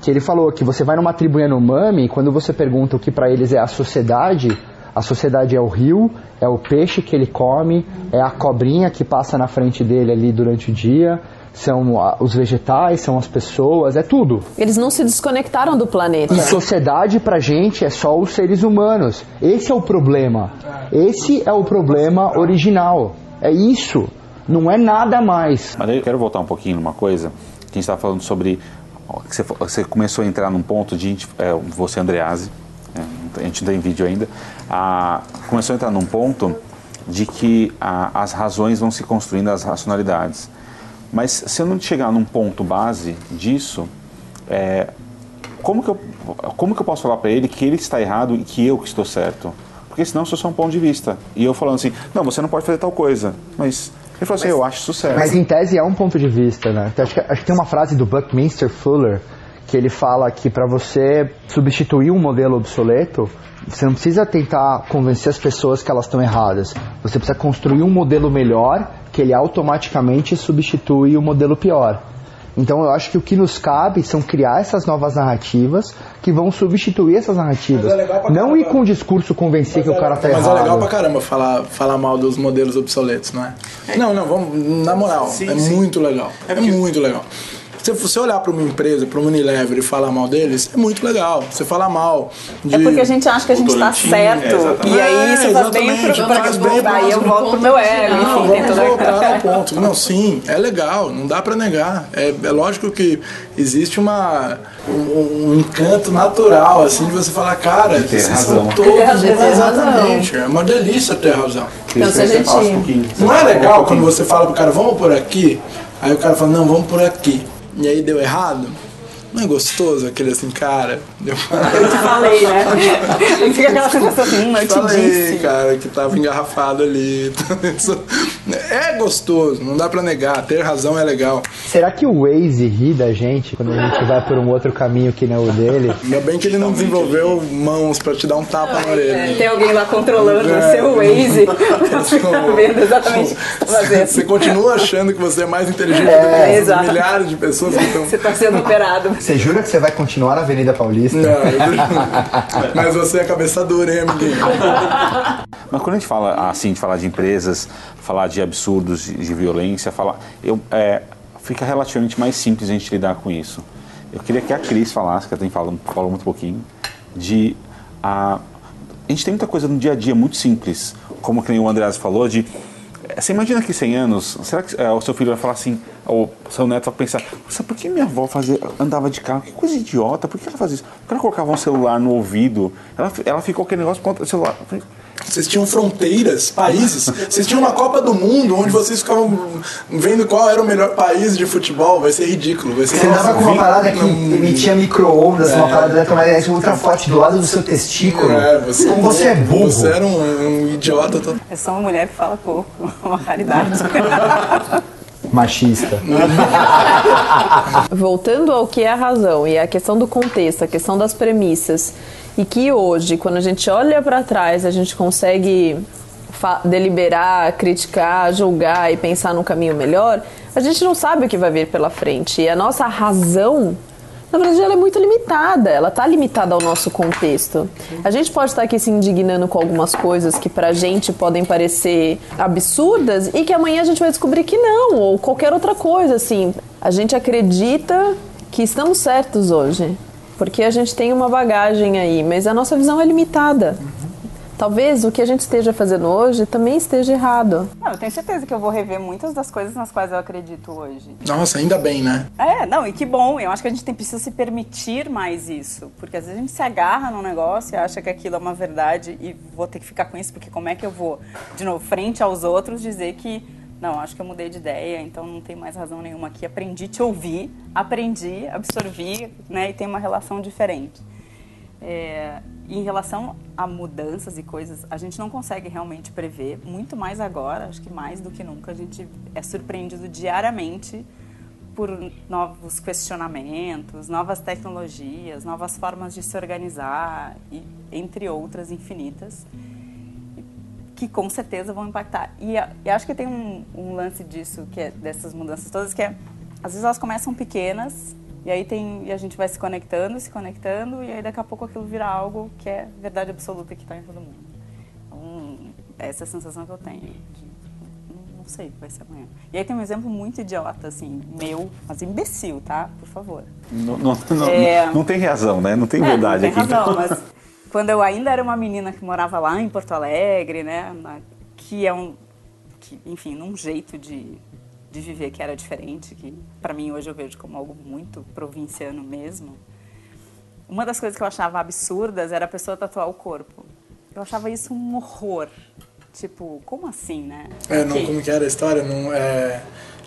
que ele falou que você vai numa tribo Yanomami e quando você pergunta o que pra eles é a sociedade, a sociedade é o rio, é o peixe que ele come, é a cobrinha que passa na frente dele ali durante o dia, são os vegetais, são as pessoas, é tudo. Eles não se desconectaram do planeta. E sociedade pra gente é só os seres humanos. Esse é o problema. Esse é o problema original. É isso. Não é nada mais. Mas aí eu quero voltar um pouquinho numa coisa a gente estava falando sobre. Você, você começou a entrar num ponto de. É, você, Andrease, é, a gente não tem vídeo ainda. a- começou a entrar num ponto de que a- as razões vão se construindo, as racionalidades. Mas se eu não chegar num ponto base disso, é, como, que eu, como que eu posso falar para ele que ele está errado e que eu que estou certo? Porque senão eu sou só um ponto de vista. E eu falando assim, não, você não pode fazer tal coisa. Mas ele falou assim, eu acho certo. Mas em tese é um ponto de vista, né? Então, acho, que, acho que tem uma frase do Buckminster Fuller que ele fala que para você substituir um modelo obsoleto, você não precisa tentar convencer as pessoas que elas estão erradas. Você precisa construir um modelo melhor que ele automaticamente substitui o modelo pior. Então eu acho que o que nos cabe são criar essas novas narrativas que vão substituir essas narrativas. Mas é legal pra não ir com o discurso convencer que o cara tá Mas errado. é legal pra caramba falar, falar mal dos modelos obsoletos, não é? Não, não, vamos. Na moral, é muito legal. É, muito legal. Se você olhar pra uma empresa, pra uma Unilever e falar mal deles, é muito legal. Você falar mal de. É porque a gente acha que a gente está certo. exatamente. E aí isso É, faz bem exatamente, pro, faz bem pro Daí eu volto pro meu ego, Não, enfim, vamos voltar ao ponto. Não, sim, é legal, não dá pra negar. É, é lógico que existe uma, um, um encanto natural, assim, de você falar, cara, vocês razão. são todos. Ter razão. Exatamente, é uma delícia ter razão. Então, se a gente. Não é legal quando você fala pro cara, vamos por aqui, aí o cara fala, não, vamos por aqui. E aí deu errado? Não é gostoso aquele assim, cara? Deu Eu te falei, né? Fica aquela sensação assim, hum, eu te Falei, disse. cara, que tava engarrafado ali. É gostoso, não dá pra negar. Ter razão é legal. Será que o Waze ri da gente quando a gente vai por um outro caminho que não é o dele? Ainda bem que ele não desenvolveu mãos pra te dar um tapa na orelha. Tem alguém lá controlando É. o seu Waze pra ficar vendo exatamente o que você tá fazendo. Você continua achando que você é mais inteligente do É, que exato. milhares de pessoas que estão. Você tá sendo operado. Você jura que você vai continuar na Avenida Paulista? Não, eu- mas você é cabeça dura, hein, amiguinho? Mas quando a gente fala assim, de falar de empresas, falar de absurdos, de, de violência, falar, eu, é, fica relativamente mais simples a gente lidar com isso. Eu queria que a Cris falasse, que ela tem falado, falou muito pouquinho, de a, a gente tem muita coisa no dia a dia muito simples, como que nem o Andreas falou, de você imagina que 100 anos, será que é, o seu filho vai falar assim, ou seu neto vai pensar, nossa, por que minha avó fazia, andava de carro? Que coisa idiota, por que ela fazia isso? Por que ela colocava um celular no ouvido? Ela, ela ficou aquele negócio com o celular. Vocês tinham fronteiras, países. Vocês tinham uma Copa do Mundo onde vocês ficavam vendo qual era o melhor país de futebol. Vai ser ridículo. Vai ser Você andava com uma parada que Não- emitia micro-ondas, uma parada eletromagnética ultra forte do lado do seu testículo. É, você, Como você é burro. Você era um, um idiota total. É só uma mulher que fala pouco. Uma raridade. Machista. Voltando ao que é a razão e a questão do contexto, a questão das premissas, e que hoje, quando a gente olha para trás, a gente consegue deliberar, criticar, julgar e pensar num caminho melhor, a gente não sabe o que vai vir pela frente. E a nossa razão, na verdade, ela é muito limitada, ela está limitada ao nosso contexto. A gente pode estar aqui se indignando com algumas coisas que pra gente podem parecer absurdas e que amanhã a gente vai descobrir que não, ou qualquer outra coisa, assim. A gente acredita que estamos certos hoje, porque a gente tem uma bagagem aí, mas a nossa visão é limitada. talvez o que a gente esteja fazendo hoje também esteja errado. Não, eu tenho certeza que eu vou rever muitas das coisas nas quais eu acredito hoje. Nossa, ainda bem, né? É, não, e que bom. Eu acho que a gente tem, precisa se permitir mais isso. Porque às vezes a gente se agarra num negócio e acha que aquilo é uma verdade e vou ter que ficar com isso, porque como é que eu vou, de novo, frente aos outros, dizer que não, acho que eu mudei de ideia, então não tem mais razão nenhuma aqui. Aprendi te ouvir, aprendi, absorvi, né, e tem uma relação diferente. É, em relação a mudanças e coisas, a gente não consegue realmente prever, muito mais agora, acho que mais do que nunca, a gente é surpreendido diariamente por novos questionamentos, novas tecnologias, novas formas de se organizar, e, entre outras infinitas, que com certeza vão impactar. E, e acho que tem um, um lance disso, que é dessas mudanças todas, que é, às vezes elas começam pequenas e aí tem, e a gente vai se conectando, se conectando, e aí daqui a pouco aquilo vira algo que é verdade absoluta que está em todo mundo. Então, essa é a sensação que eu tenho. De, não sei o que vai ser amanhã. E aí tem um exemplo muito idiota, assim, meu, mas imbecil, tá? Por favor. Não, não, não, é... não tem razão, né? Não tem verdade é, não tem aqui. Razão, mas quando eu ainda era uma menina que morava lá em Porto Alegre, né? Que é um. Que, enfim, num jeito de de viver que era diferente, que para mim hoje eu vejo como algo muito provinciano mesmo. Uma das coisas que eu achava absurdas era a pessoa tatuar o corpo. Eu achava isso um horror. Tipo, como assim, né? É, não, como que era a história? Não, é,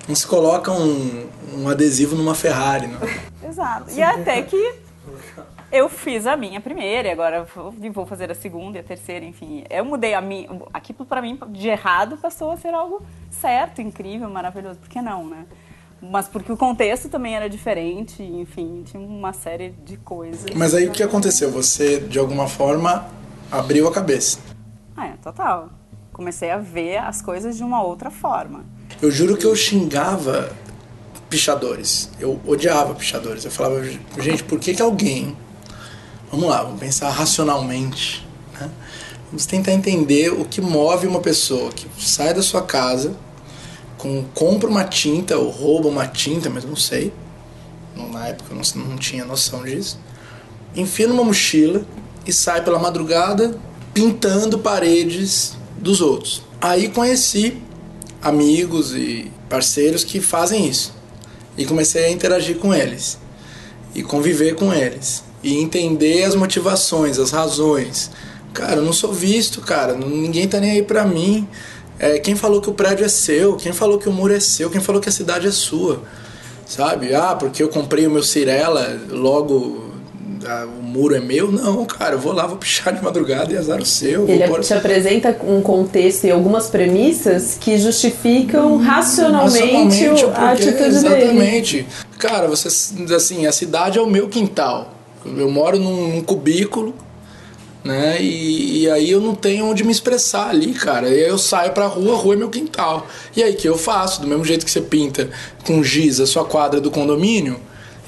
não se coloca um, um adesivo numa Ferrari, não. Exato. E até que eu fiz a minha primeira e agora vou fazer a segunda e a terceira, enfim. Eu mudei a minha. Aquilo para mim, de errado, passou a ser algo certo, incrível, maravilhoso. Por que não, né? Mas porque o contexto também era diferente, enfim, tinha uma série de coisas. Mas aí o que aconteceu? Você, de alguma forma, abriu a cabeça. Ah, é, total. Comecei a ver as coisas de uma outra forma. Eu juro que eu xingava pichadores. Eu odiava pichadores. Eu falava, gente, por que, que alguém Vamos lá, vamos pensar racionalmente. Né? Vamos tentar entender o que move uma pessoa que sai da sua casa, com, compra uma tinta ou rouba uma tinta, mas não sei. Na época eu não, não tinha noção disso. Enfia numa mochila e sai pela madrugada pintando paredes dos outros. Aí conheci amigos e parceiros que fazem isso. E comecei a interagir com eles e conviver com eles e entender as motivações, as razões. Cara, eu não sou visto, cara, ninguém tá nem aí pra mim. É, quem falou que o prédio é seu? Quem falou que o muro é seu? Quem falou que a cidade é sua? Sabe? Ah, porque eu comprei o meu Cirela, logo ah, o muro é meu? Não, cara, eu vou lá, vou pichar de madrugada e azar o seu. Ele pôr... te apresenta um contexto e algumas premissas que justificam hum, racionalmente, racionalmente a atitude exatamente. dele. Cara, você, assim, a cidade é o meu quintal. Eu moro num, num cubículo, né? E, e, aí eu não tenho onde me expressar ali, cara. E aí eu saio pra rua, a rua é meu quintal. E aí que eu faço? Do mesmo jeito que você pinta com giz a sua quadra do condomínio,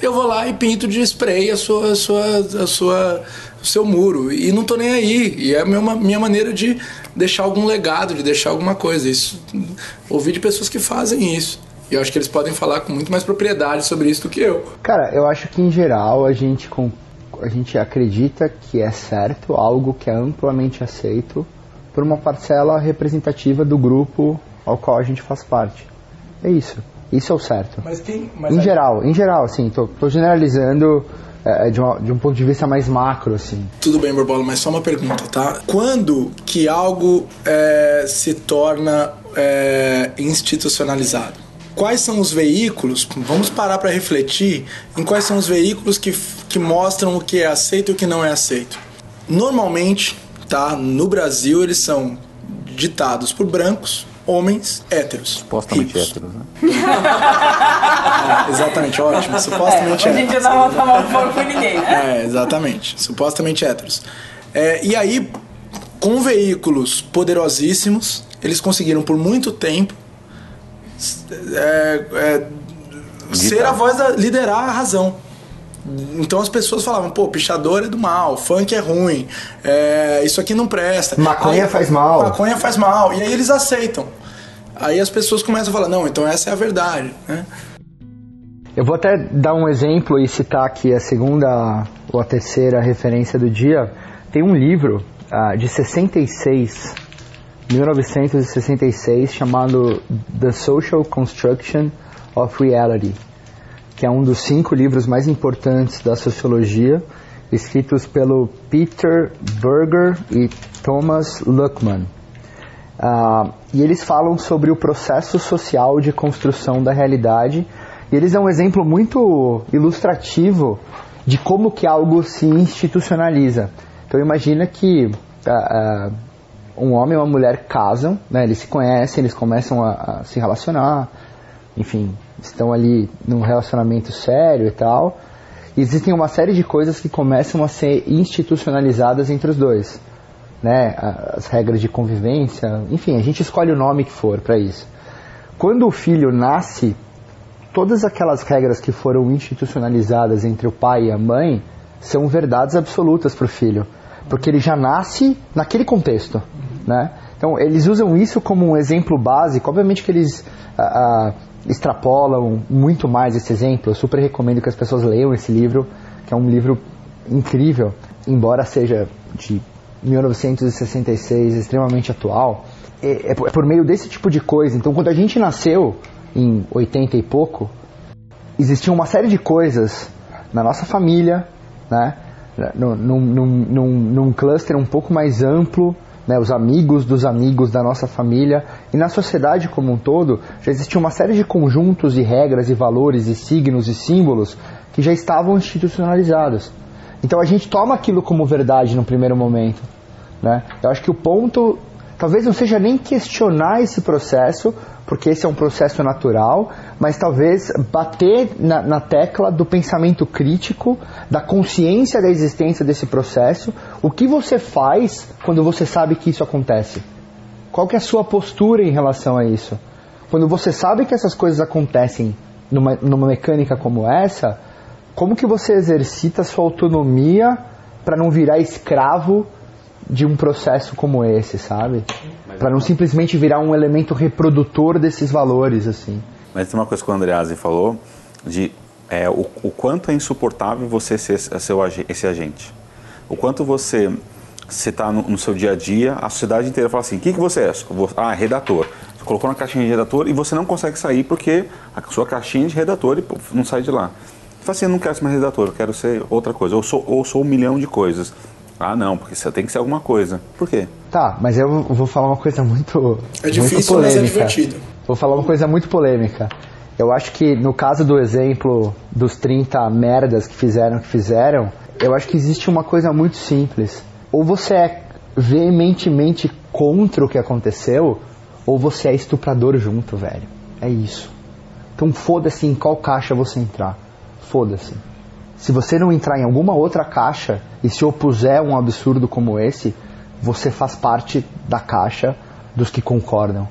eu vou lá e pinto de spray a sua, a sua, a sua, o seu muro. E não tô nem aí. E é a minha, minha maneira de deixar algum legado, de deixar alguma coisa. Isso, ouvi de pessoas que fazem isso. E eu acho que eles podem falar com muito mais propriedade sobre isso do que eu. Cara, eu acho que em geral a gente com a gente acredita que é certo, algo que é amplamente aceito por uma parcela representativa do grupo ao qual a gente faz parte. É isso. Isso é o certo. Mas quem, mas em geral, em geral, assim, tô, tô generalizando é, de, uma, de, um ponto de vista mais macro, assim. Tudo bem, Borbola, mas só uma pergunta, tá? Quando que algo é, se torna é, institucionalizado? quais são os veículos, vamos parar para refletir em quais são os veículos que, que mostram o que é aceito e o que não é aceito. Normalmente, tá, no Brasil eles são ditados por brancos, homens héteros. Supostamente ricos. héteros, né? é, exatamente, ótimo. Supostamente é, Hoje em dia não vou tomar com ninguém, né? É, exatamente. Supostamente héteros. É, e aí, com veículos poderosíssimos, eles conseguiram por muito tempo é, é, ser a voz da. liderar a razão. Então as pessoas falavam, pô, pichador é do mal, funk é ruim, é, isso aqui não presta. Maconha aí, faz mal. Maconha faz mal. E aí eles aceitam. Aí as pessoas começam a falar, não, então essa é a verdade. Né? Eu vou até dar um exemplo e citar aqui a segunda ou a terceira referência do dia. Tem um livro uh, de 66, 1966, chamado The Social Construction of Reality, que é um dos cinco livros mais importantes da sociologia, escritos pelo Peter Berger e Thomas Luckman. Uh, e eles falam sobre o processo social de construção da realidade. E eles dão um exemplo muito ilustrativo de como que algo se institucionaliza. Então imagina que uh, uh, um homem e uma mulher casam, né, eles se conhecem, eles começam a, a se relacionar, enfim, estão ali num relacionamento sério e tal. Existem uma série de coisas que começam a ser institucionalizadas entre os dois. Né? As regras de convivência, enfim, a gente escolhe o nome que for para isso. Quando o filho nasce, todas aquelas regras que foram institucionalizadas entre o pai e a mãe são verdades absolutas para o filho, porque ele já nasce naquele contexto. Né? Então, eles usam isso como um exemplo básico. Obviamente que eles ah, ah, extrapolam muito mais esse exemplo. Eu super recomendo que as pessoas leiam esse livro, que é um livro incrível, embora seja de 1966, extremamente atual. É, é, por meio desse tipo de coisa. Então, quando a gente nasceu, em 80 e pouco, existia uma série de coisas na nossa família, né? num, num, num, num cluster um pouco mais amplo né, os amigos dos amigos da nossa família e na sociedade como um todo já existia uma série de conjuntos de regras e valores e signos e símbolos que já estavam institucionalizados. Então a gente toma aquilo como verdade no primeiro momento. Né? Eu acho que o ponto talvez não seja nem questionar esse processo, porque esse é um processo natural, mas talvez bater na, na, tecla do pensamento crítico, da consciência da existência desse processo. O que você faz quando você sabe que isso acontece? Qual que é a sua postura em relação a isso? Quando você sabe que essas coisas acontecem numa, numa mecânica como essa, como que você exercita a sua autonomia para não virar escravo de um processo como esse, sabe? Para não simplesmente virar um elemento reprodutor desses valores, assim. Mas tem uma coisa que o Andreazzi falou, de é, o, o quanto é insuportável você ser seu, esse agente. O quanto você você está no, no, seu dia a dia, a sociedade inteira fala assim: o que, que você é? Ah, redator. Você colocou na caixinha de redator e você não consegue sair porque a sua caixinha de redator não sai de lá. Você fala assim: eu não quero ser mais redator, eu quero ser outra coisa. Ou sou, ou sou um milhão de coisas. Ah, não, porque você tem que ser alguma coisa. Por quê? Tá, mas eu vou falar uma coisa muito. É difícil, muito polêmica. mas é divertido. Vou falar uma coisa muito polêmica. Eu acho que no caso do exemplo dos 30 merdas que fizeram que fizeram, eu acho que existe uma coisa muito simples. Ou você é veementemente contra o que aconteceu, ou você é estuprador junto, velho. É isso. Então foda-se em qual caixa você entrar. Foda-se. Se você não entrar em alguma outra caixa e se opuser a um absurdo como esse, você faz parte da caixa dos que concordam.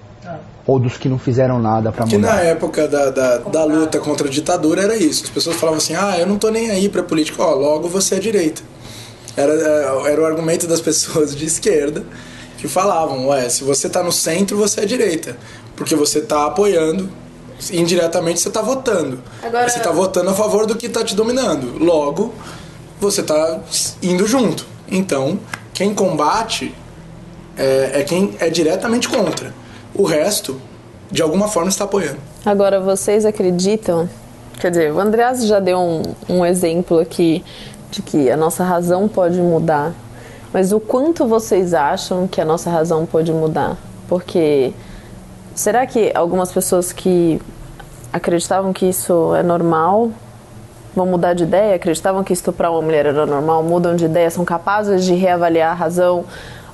Ou dos que não fizeram nada para mudar. Que na época da, da, da, luta contra a ditadura era isso. As pessoas falavam assim: ah, eu não tô nem aí pra política, ó, logo você é direita. Era, é, era o argumento das pessoas de esquerda que falavam: ué, se você tá no centro, você é direita. Porque você tá apoiando indiretamente você está votando. Agora... Você está votando a favor do que está te dominando. Logo, você está indo junto. Então, quem combate é, é, quem é diretamente contra. O resto, de alguma forma, está apoiando. Agora, vocês acreditam? Quer dizer, o Andreas já deu um, um exemplo aqui de que a nossa razão pode mudar. Mas o quanto vocês acham que a nossa razão pode mudar? Porque será que algumas pessoas que acreditavam que isso é normal, vão mudar de ideia, acreditavam que estuprar uma mulher era normal, mudam de ideia, são capazes de reavaliar a razão.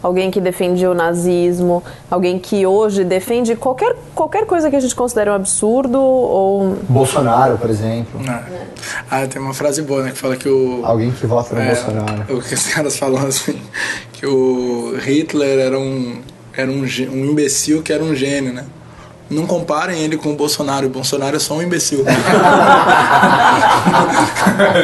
Alguém que defendia o nazismo, alguém que hoje defende qualquer, qualquer coisa que a gente considere um absurdo ou. Bolsonaro, por exemplo. É. Ah, tem uma frase boa, né? Que fala que o. Alguém que vota no é, Bolsonaro. O que os caras falam assim, que o Hitler era um, era um, um imbecil que era um gênio, né? Não comparem ele com o Bolsonaro. O Bolsonaro é só um imbecil.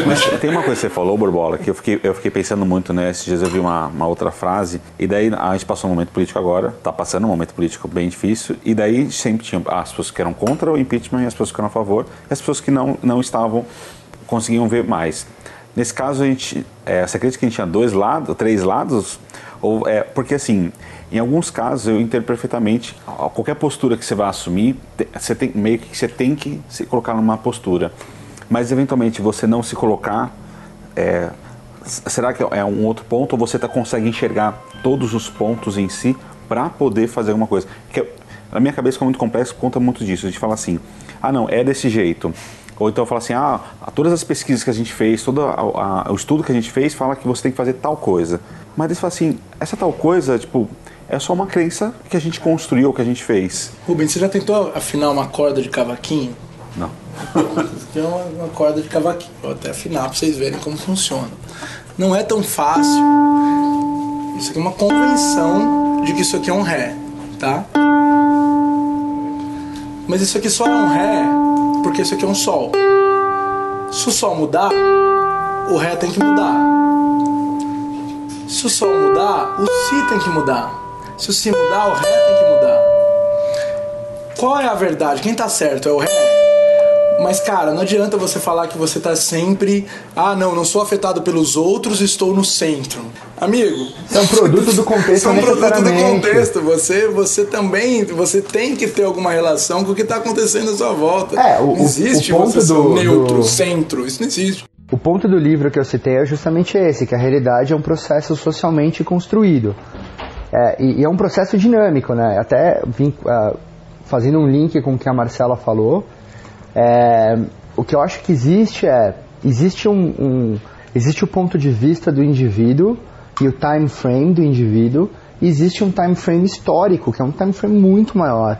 Mas tem uma coisa que você falou, Borbola, que eu fiquei, eu fiquei pensando muito, né? Esses dias eu vi uma, uma outra frase, e daí a gente passou um momento político agora, tá passando um momento político bem difícil, e daí sempre tinha as pessoas que eram contra o impeachment as pessoas que eram a favor, e as pessoas que não, não estavam, conseguiam ver mais. Nesse caso, a gente, é, você acredita que a gente tinha dois lados, três lados? Ou, é, porque assim, em alguns casos eu entendo perfeitamente, qualquer postura que você vai assumir, você tem, meio que você tem que se colocar numa postura. Mas eventualmente você não se colocar, é, será que é um outro ponto ou você tá, consegue enxergar todos os pontos em si para poder fazer alguma coisa? Que na minha cabeça, é muito complexo, conta muito disso. A gente fala assim, ah não, é desse jeito. Ou então fala assim, ah, todas as pesquisas que a gente fez, todo a, a, o estudo que a gente fez fala que você tem que fazer tal coisa. Mas eles falam assim, essa tal coisa, tipo, é só uma crença que a gente construiu, que a gente fez. Rubens, você já tentou afinar uma corda de cavaquinho? Não. Tem uma, uma corda de cavaquinho, vou até afinar para vocês verem como funciona. Não é tão fácil. Isso aqui é uma convenção de que isso aqui é um Ré, tá? Mas isso aqui só é um Ré porque isso aqui é um Sol. Se o Sol mudar, o Ré tem que mudar. Se o Sol mudar, o Si tem que mudar. Se o Si mudar, o Ré tem que mudar. Qual é a verdade? Quem tá certo? É o Ré? Mas, cara, não adianta você falar que você tá sempre. Ah, não, não sou afetado pelos outros, estou no centro. Amigo. É um produto do contexto, É um produto do contexto. Você, você também. Você tem que ter alguma relação com o que está acontecendo à sua volta. É, o, não existe o ponto você do, neutro, do... centro. Isso não existe. O ponto do livro que eu citei é justamente esse, que a realidade é um processo socialmente construído. É, e, e, é um processo dinâmico, né? Até vim, uh, fazendo um link com o que a Marcela falou, é, o que eu acho que existe é existe um, um, existe o ponto de vista do indivíduo e o time frame do indivíduo e existe um time frame histórico que é um time frame muito maior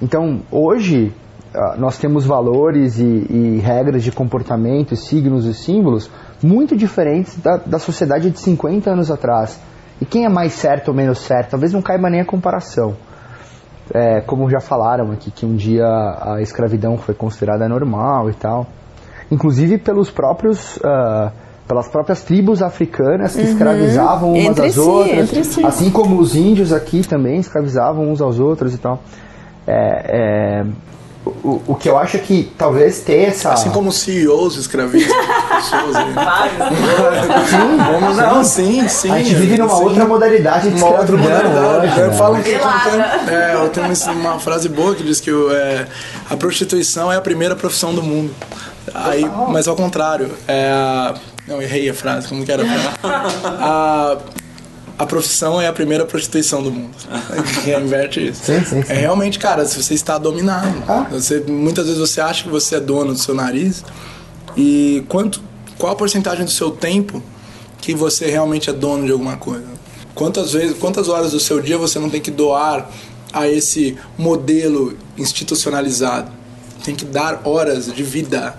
então hoje ah, nós temos valores e, e regras de comportamento signos e símbolos muito diferentes da, da sociedade de 50 anos atrás e quem é mais certo ou menos certo talvez não caiba nem a comparação é, como já falaram aqui, que um dia a escravidão foi considerada normal e tal. Inclusive pelos próprios. Uh, pelas próprias tribos africanas que uhum. escravizavam umas entre às si, outras, si. assim como os índios aqui também escravizavam uns aos outros e tal. É, é, o, o que eu acho é que talvez ter essa. Assim como CEOs escravizam pessoas. sim, vamos, não, sim, sim. A gente vive numa sim. outra modalidade de uma outra modalidade. Né? Falam que tem, é, eu tenho uma frase boa que diz que é, a prostituição é a primeira profissão do mundo. Aí, mas ao contrário, é a, não, errei a frase, como que era? A, a profissão é a primeira prostituição do mundo. Inverte isso. Sim, sim, sim. É realmente, cara, se você está dominado. Ah. Você, muitas vezes você acha que você é dono do seu nariz e quanto, qual a porcentagem do seu tempo que você realmente é dono de alguma coisa? Quantas vezes, quantas horas do seu dia você não tem que doar a esse modelo institucionalizado? Tem que dar horas de vida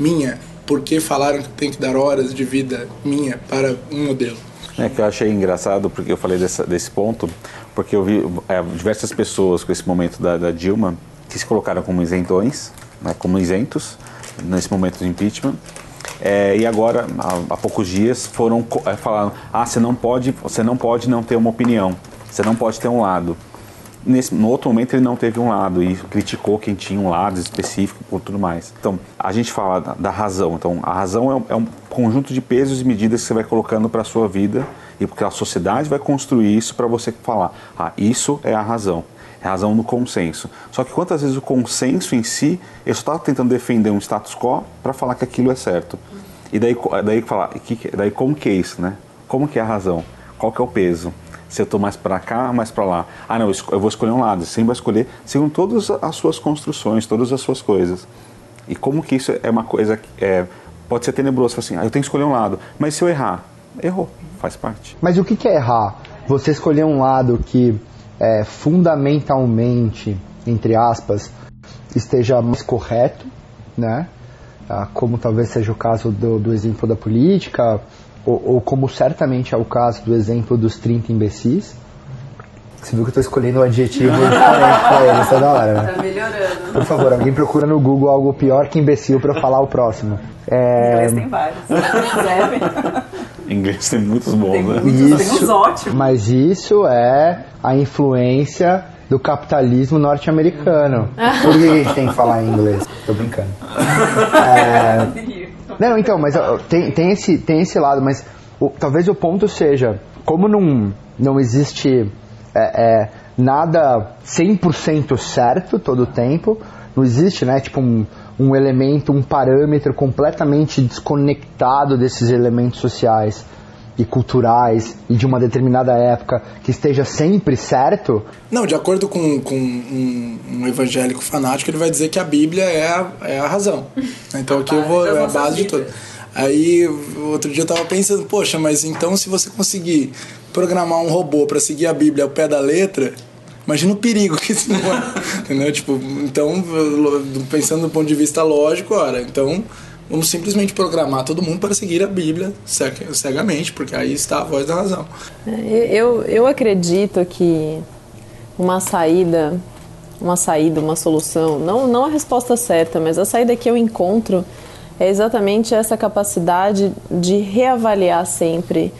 minha, porque falaram que tem que dar horas de vida minha para um modelo. É que eu achei engraçado porque eu falei dessa, desse ponto, porque eu vi é, diversas pessoas com esse momento da, da, Dilma que se colocaram como isentões, né, como isentos nesse momento do impeachment. É, e agora, há, há, poucos dias, foram é, falando: ah, você não pode, você não pode não ter uma opinião, você não pode ter um lado. Nesse, no outro momento ele não teve um lado e criticou quem tinha um lado específico e tudo mais. Então, a gente fala da, da razão. Então, a razão é um, é um, conjunto de pesos e medidas que você vai colocando para a sua vida e porque a sociedade vai construir isso para você falar, ah, isso é a razão. É a razão no consenso. Só que quantas vezes o consenso em si, eu só estava tentando defender um status quo para falar que aquilo é certo. E daí, daí falar, daí como que é isso, né? Como que é a razão? Qual que é o peso? Se eu estou mais para cá, mais para lá. Ah, não, eu vou escolher um lado. Você vai escolher segundo todas as suas construções, todas as suas coisas. E como que isso é uma coisa que é, pode ser tenebroso, assim, ah, eu tenho que escolher um lado. Mas se eu errar, errou, faz parte. Mas o que é errar? Você escolher um lado que é, fundamentalmente, entre aspas, esteja mais correto, né? Ah, como talvez seja o caso do, do exemplo da política, ou, ou, como certamente é o caso do exemplo dos 30 imbecis. Você viu que eu estou escolhendo um adjetivo diferente para ele, isso é da hora, né? Tá melhorando. Por favor, alguém procura no Google algo pior que imbecil para falar o próximo. É... Inglês tem vários. inglês tem muitos bons, tem né? Muitos, isso, tem uns ótimos. Mas isso é a influência do capitalismo norte-americano. Por que a gente tem que falar em inglês? Tô brincando. É... Não, então, mas tem, tem, esse, tem esse lado, mas o- talvez o ponto seja, como não, não existe é, é, nada 100% certo todo o tempo, não existe, né, tipo um, um elemento, um parâmetro completamente desconectado desses elementos sociais e culturais e de uma determinada época que esteja sempre certo, Não, de acordo com, com um, um evangélico fanático, ele vai dizer que a Bíblia é a, é a razão. Então aqui eu vou, é a base de tudo. Aí, outro dia eu tava pensando, poxa, mas então se você conseguir programar um robô para seguir a Bíblia ao pé da letra, imagina o perigo que isso não é. Entendeu? Tipo, então, pensando do ponto de vista lógico, ora, então vamos simplesmente programar todo mundo para seguir a Bíblia cega- cegamente, porque aí está a voz da razão. É, Eu, eu acredito que uma saída, uma saída, uma solução, não, não a resposta certa, mas a saída que eu encontro é exatamente essa capacidade de reavaliar sempre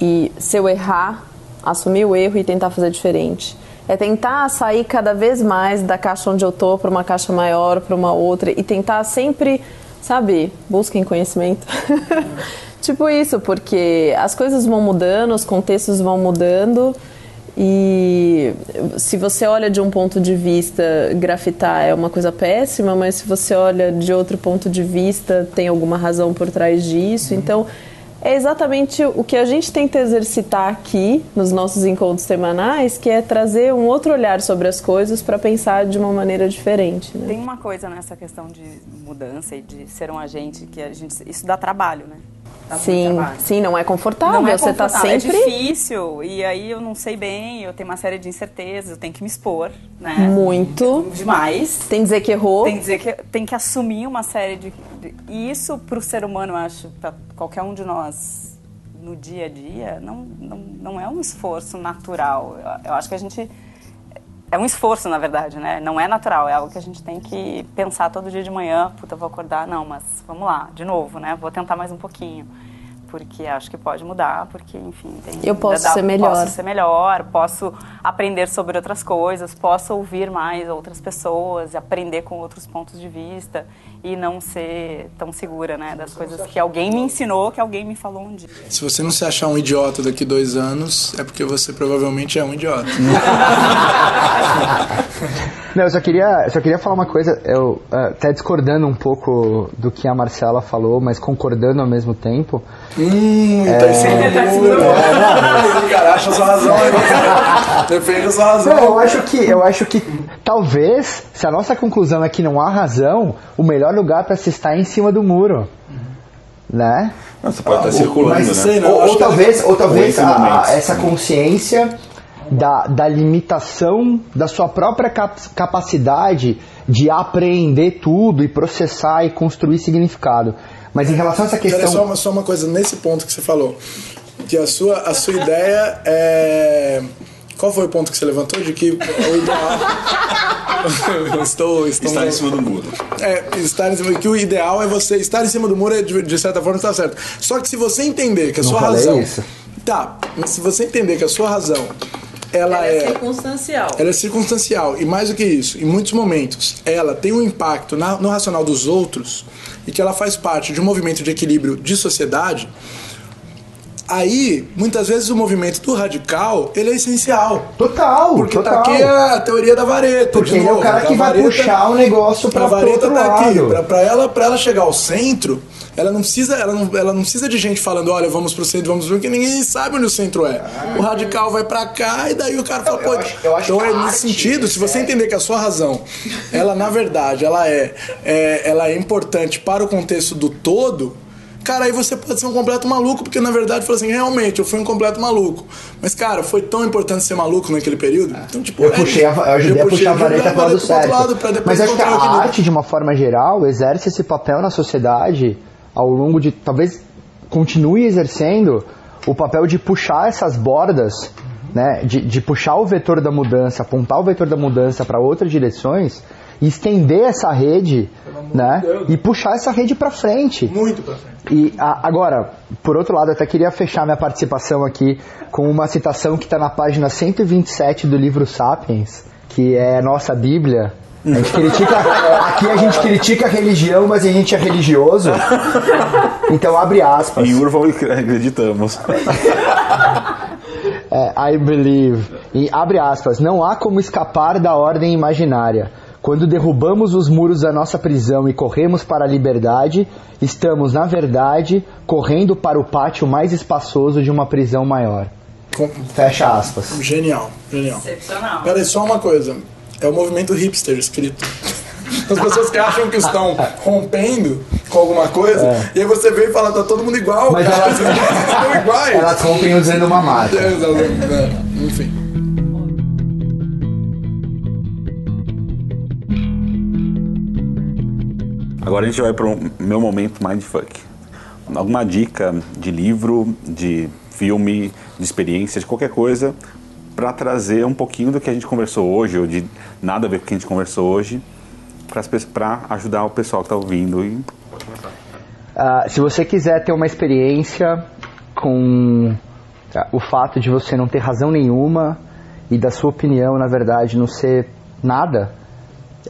e se eu errar, assumir o erro e tentar fazer diferente. É tentar sair cada vez mais da caixa onde eu tô para uma caixa maior, para uma outra e tentar sempre, sabe, busquem conhecimento. tipo isso, porque as coisas vão mudando, os contextos vão mudando e se você olha de um ponto de vista, grafitar é uma coisa péssima, mas se você olha de outro ponto de vista, tem alguma razão por trás disso. Então, é exatamente o que a gente tenta exercitar aqui nos nossos encontros semanais, que é trazer um outro olhar sobre as coisas para pensar de uma maneira diferente. Né? Tem uma coisa nessa questão de mudança e de ser um agente que a gente isso dá trabalho, né? Muito Sim, sim, não é confortável. Não é você está confortável, sempre é difícil e aí eu não sei bem, eu tenho uma série de incertezas, eu tenho que me expor, né? muito. Demais. Tem que dizer que errou. Tem que dizer que tem que assumir uma série de, de e isso para o ser humano, eu acho, para qualquer um de nós no dia a dia, não, não, não é um esforço natural. Eu, eu acho que a gente é um esforço, na verdade, né? Não é natural, é algo que a gente tem que pensar todo dia de manhã. Puta, vou acordar, não, mas vamos lá, de novo, né? Vou tentar mais um pouquinho. Porque acho que pode mudar, porque, enfim, tem, Eu posso dá- ser melhor. Posso ser melhor, posso aprender sobre outras coisas, posso ouvir mais outras pessoas, aprender com outros pontos de vista e não ser tão segura, né? Das coisas que alguém me ensinou, que alguém me falou um dia. Se você não se achar um idiota daqui dois anos, é porque você provavelmente é um idiota. Não, eu só queria, eu só queria falar uma coisa, eu eh, até discordando um pouco do que a Marcela falou, mas concordando ao mesmo tempo. Hum, tá em cima do muro. É, cara, acha sua razão. Defende a sua razão. Não, eu acho que, eu acho que talvez, se a nossa conclusão é que não há razão, o melhor lugar para se estar é em cima do muro. Né? Não, Você pode estar circulando, mas né? sei não, Ou, ou que- talvez, ou talvez a- a- essa consciência da, da limitação da sua própria cap- capacidade de apreender tudo e processar e construir significado. Mas em relação a essa Pera, questão. só, uma, só uma coisa, nesse ponto que você falou, que a sua, a sua ideia é... Qual foi o ponto que você levantou? De que o ideal... Eu estou, estou... Estar em cima do muro. É, estar em cima, que o ideal é você estar em cima do muro, é de, de certa forma está certo. Só que se você entender que a Não sua falei razão. isso. Tá, mas se você entender que a sua razão ela, é, circunstancial. ela é circunstancial e mais do que isso, em muitos momentos ela tem um impacto na- no racional dos outros e que ela faz parte de um movimento de equilíbrio de sociedade, aí muitas vezes o movimento do radical ele é essencial. Total, Porque total. tá aqui a teoria da vareta. Porque de ele é o novo, cara que vai vareta- puxar o negócio a pra pro vareta outro tá aqui. lado. Pra, pra ela, pra ela chegar ao centro, ela não precisa, ela não, ela não precisa de gente falando, olha, vamos pro centro, vamos pro porque ninguém sabe onde o centro é. O radical vai pra cá e daí o cara fala, eu pô, acho- eu então que é a nesse sentido, se você é- entender que a sua razão, ela na verdade, ela é, é, ela é importante para o contexto do todo, Cara, aí você pode ser um completo maluco, porque na verdade fala assim, realmente, eu fui um completo maluco. Mas, cara, foi tão importante ser maluco naquele período. Então, tipo, Eu é- puxei a, eu ajudei a puxei puxar a vareta lado vareta pro outro certo. lado pra depois Mas acho que o a arte, de uma forma geral, exerce esse papel na sociedade ao longo de. Talvez continue exercendo o papel de puxar essas bordas, né? De, de puxar o vetor da mudança, apontar o vetor da mudança para outras direções estender essa rede, né? E puxar essa rede para frente. Muito pra frente. E a- agora, por outro lado, eu até queria fechar minha participação aqui com uma citação que está na página 127 do livro Sapiens, que é a nossa Bíblia, A gente critica, aqui a gente critica a religião, mas a gente é religioso. Então abre aspas. Em Urval acreditamos. É, I believe. E abre aspas. Não há como escapar da ordem imaginária. Quando derrubamos os muros da nossa prisão e corremos para a liberdade, estamos, na verdade, correndo para o pátio mais espaçoso de uma prisão maior. Fecha aspas. Genial, genial. Excepcional. Peraí, só uma coisa. É o movimento hipster escrito. As pessoas que acham que estão rompendo com alguma coisa, e aí você vem e fala, tá todo mundo igual, Mas cara. elas- estão iguais. Elas rompem usando uma marca. É, exatamente, né? Enfim. Agora a gente vai para o meu momento mindfuck. Alguma dica de livro, de filme, de experiência, de qualquer coisa para trazer um pouquinho do que a gente conversou hoje, ou de nada a ver com o que a gente conversou hoje, para ajudar o pessoal que está ouvindo. E Ah, se você quiser ter uma experiência com ah, o fato de você não ter razão nenhuma e da sua opinião, na verdade, não ser nada,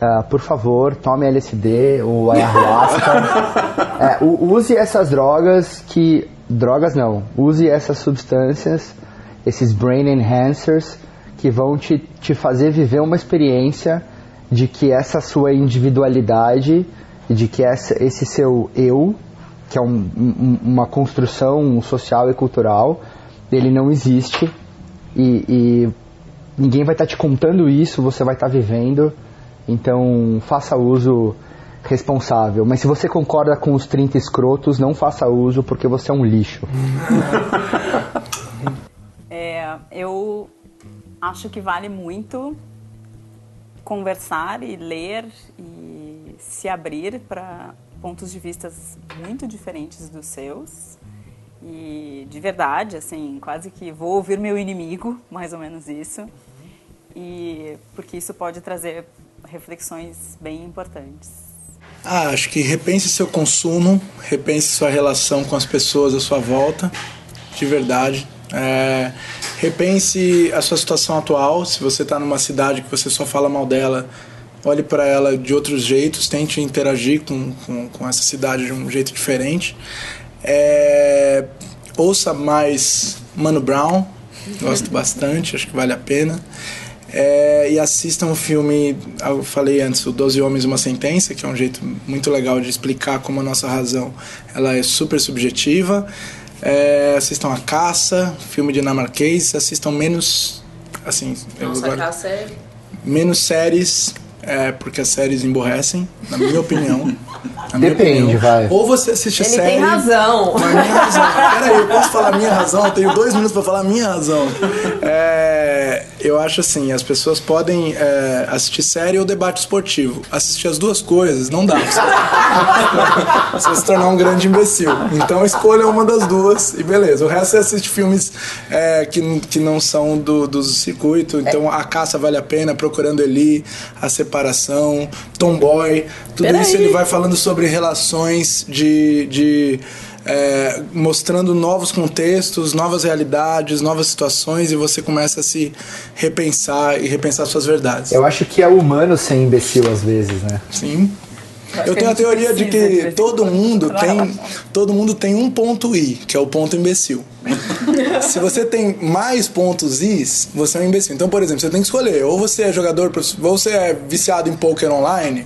ah, por favor, tome LSD ou ayahuasca. É, use essas drogas que. Drogas não. Use essas substâncias, esses brain enhancers, que vão te, te fazer viver uma experiência de que essa sua individualidade de que essa, esse seu eu, que é um- um- uma construção social e cultural, ele não existe e, e ninguém vai estar te contando isso, você vai estar vivendo. Então faça uso responsável. Mas se você concorda com os 30 escrotos, não faça uso porque você é um lixo. Eu acho que vale muito conversar e ler e se abrir para pontos de vistas muito diferentes dos seus. E de verdade, assim, quase que vou ouvir meu inimigo, mais ou menos isso. E porque isso pode trazer reflexões bem importantes. Ah, acho que repense seu consumo, repense sua relação com as pessoas à sua volta, de verdade. É, repense a sua situação atual. Se você está numa cidade que você só fala mal dela, olhe para ela de outros jeitos, tente interagir com, com, com essa cidade de um jeito diferente. É, ouça mais Mano Brown, gosto bastante, acho que vale a pena. É, e assistam o filme, eu falei antes, o Doze Homens uma Sentença, que é um jeito muito legal de explicar como a nossa razão ela é super subjetiva. É, assistam A Caça, filme dinamarquês, assistam menos, assim, eu Nossa, agora- a caça é... menos séries, é, porque as séries emborrecem, na minha opinião. Na minha Depende, opinião. vai. Ou você assiste Ele série... tem razão. Mas minha razão. Peraí, eu posso falar minha razão? Eu tenho dois minutos pra falar minha razão. É, eu acho assim, as pessoas podem é, assistir série ou debate esportivo. Assistir as duas coisas não dá. Você vai se tornar um grande imbecil. Então escolha uma das duas e beleza. O resto você assiste filmes é, que, que não são do, do circuito. Então a caça vale a pena, Procurando Eli, A Separação, Tomboy. Tudo Peraí. isso ele vai falando sobre relações de. de é, mostrando novos contextos, novas realidades, novas situações e você começa a se repensar e repensar suas verdades. Eu acho que é humano ser imbecil às vezes, né? Sim. Eu tenho a teoria de que todo mundo tem todo mundo tem um ponto I, que é o ponto imbecil. Se você tem mais pontos Is, você é um imbecil. Então, por exemplo, você tem que escolher, ou você é jogador, ou você é viciado em poker online,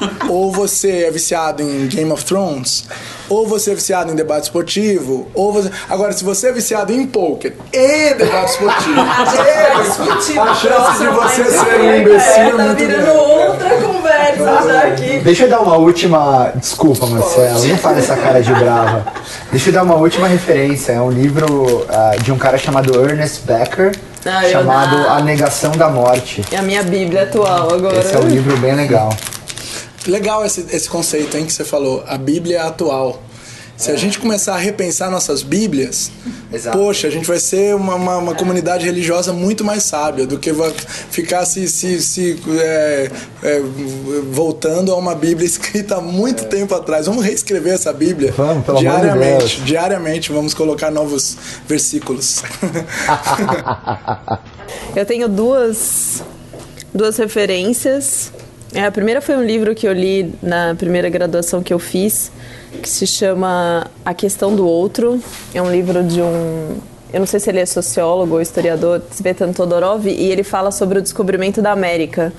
ou você é viciado em Game of Thrones, ou você é viciado em debate esportivo, ou você Agora, se você é viciado em poker e debate esportivo, e- a chance de você ser um imbecil é tá muito virando grande. outra conversa já aqui. Deixa eu dar uma última. Desculpa, Marcelo, não faz essa cara de brava. Deixa eu dar uma última referência. É um livro ah, de um cara chamado Ernest Becker, Ah, chamado ah. A Negação da Morte. É a minha bíblia atual agora. Esse é um livro bem legal. Legal esse, esse conceito, hein, que você falou. A Bíblia é atual. Se a gente começar a repensar nossas Bíblias, Exato. poxa, a gente vai ser uma, uma, uma comunidade religiosa muito mais sábia do que ficar se, se, se é, é, voltando a uma Bíblia escrita há muito tempo atrás. Vamos reescrever essa Bíblia Vamos, pelo amor de diariamente. Deus. Diariamente vamos colocar novos versículos. Eu tenho duas, duas referências É, a primeira foi um livro que eu li na primeira graduação que eu fiz, que se chama A Questão do Outro. É um livro de um. Eu não sei se ele é sociólogo ou historiador, Tsvetan Todorov, e ele fala sobre o descobrimento da América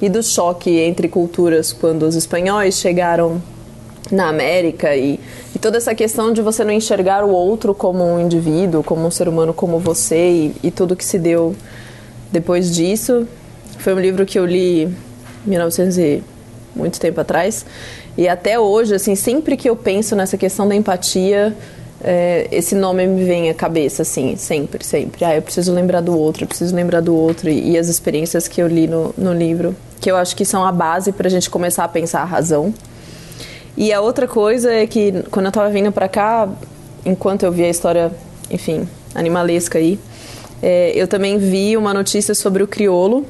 e do choque entre culturas quando os espanhóis chegaram na América e, e, toda essa questão de você não enxergar o outro como um indivíduo, como um ser humano como você e, e tudo que se deu depois disso. Foi um livro que eu li 1900 e muito tempo atrás. E até hoje, assim, sempre que eu penso nessa questão da empatia, é, esse nome me vem à cabeça, assim, sempre, sempre. Ah, eu preciso lembrar do outro, eu preciso lembrar do outro. E, e as experiências que eu li no, no livro, que eu acho que são a base para a gente começar a pensar a razão. E a outra coisa é que quando eu estava vindo para cá, enquanto eu vi a história, enfim, animalesca aí, é, eu também vi uma notícia sobre o Criolo,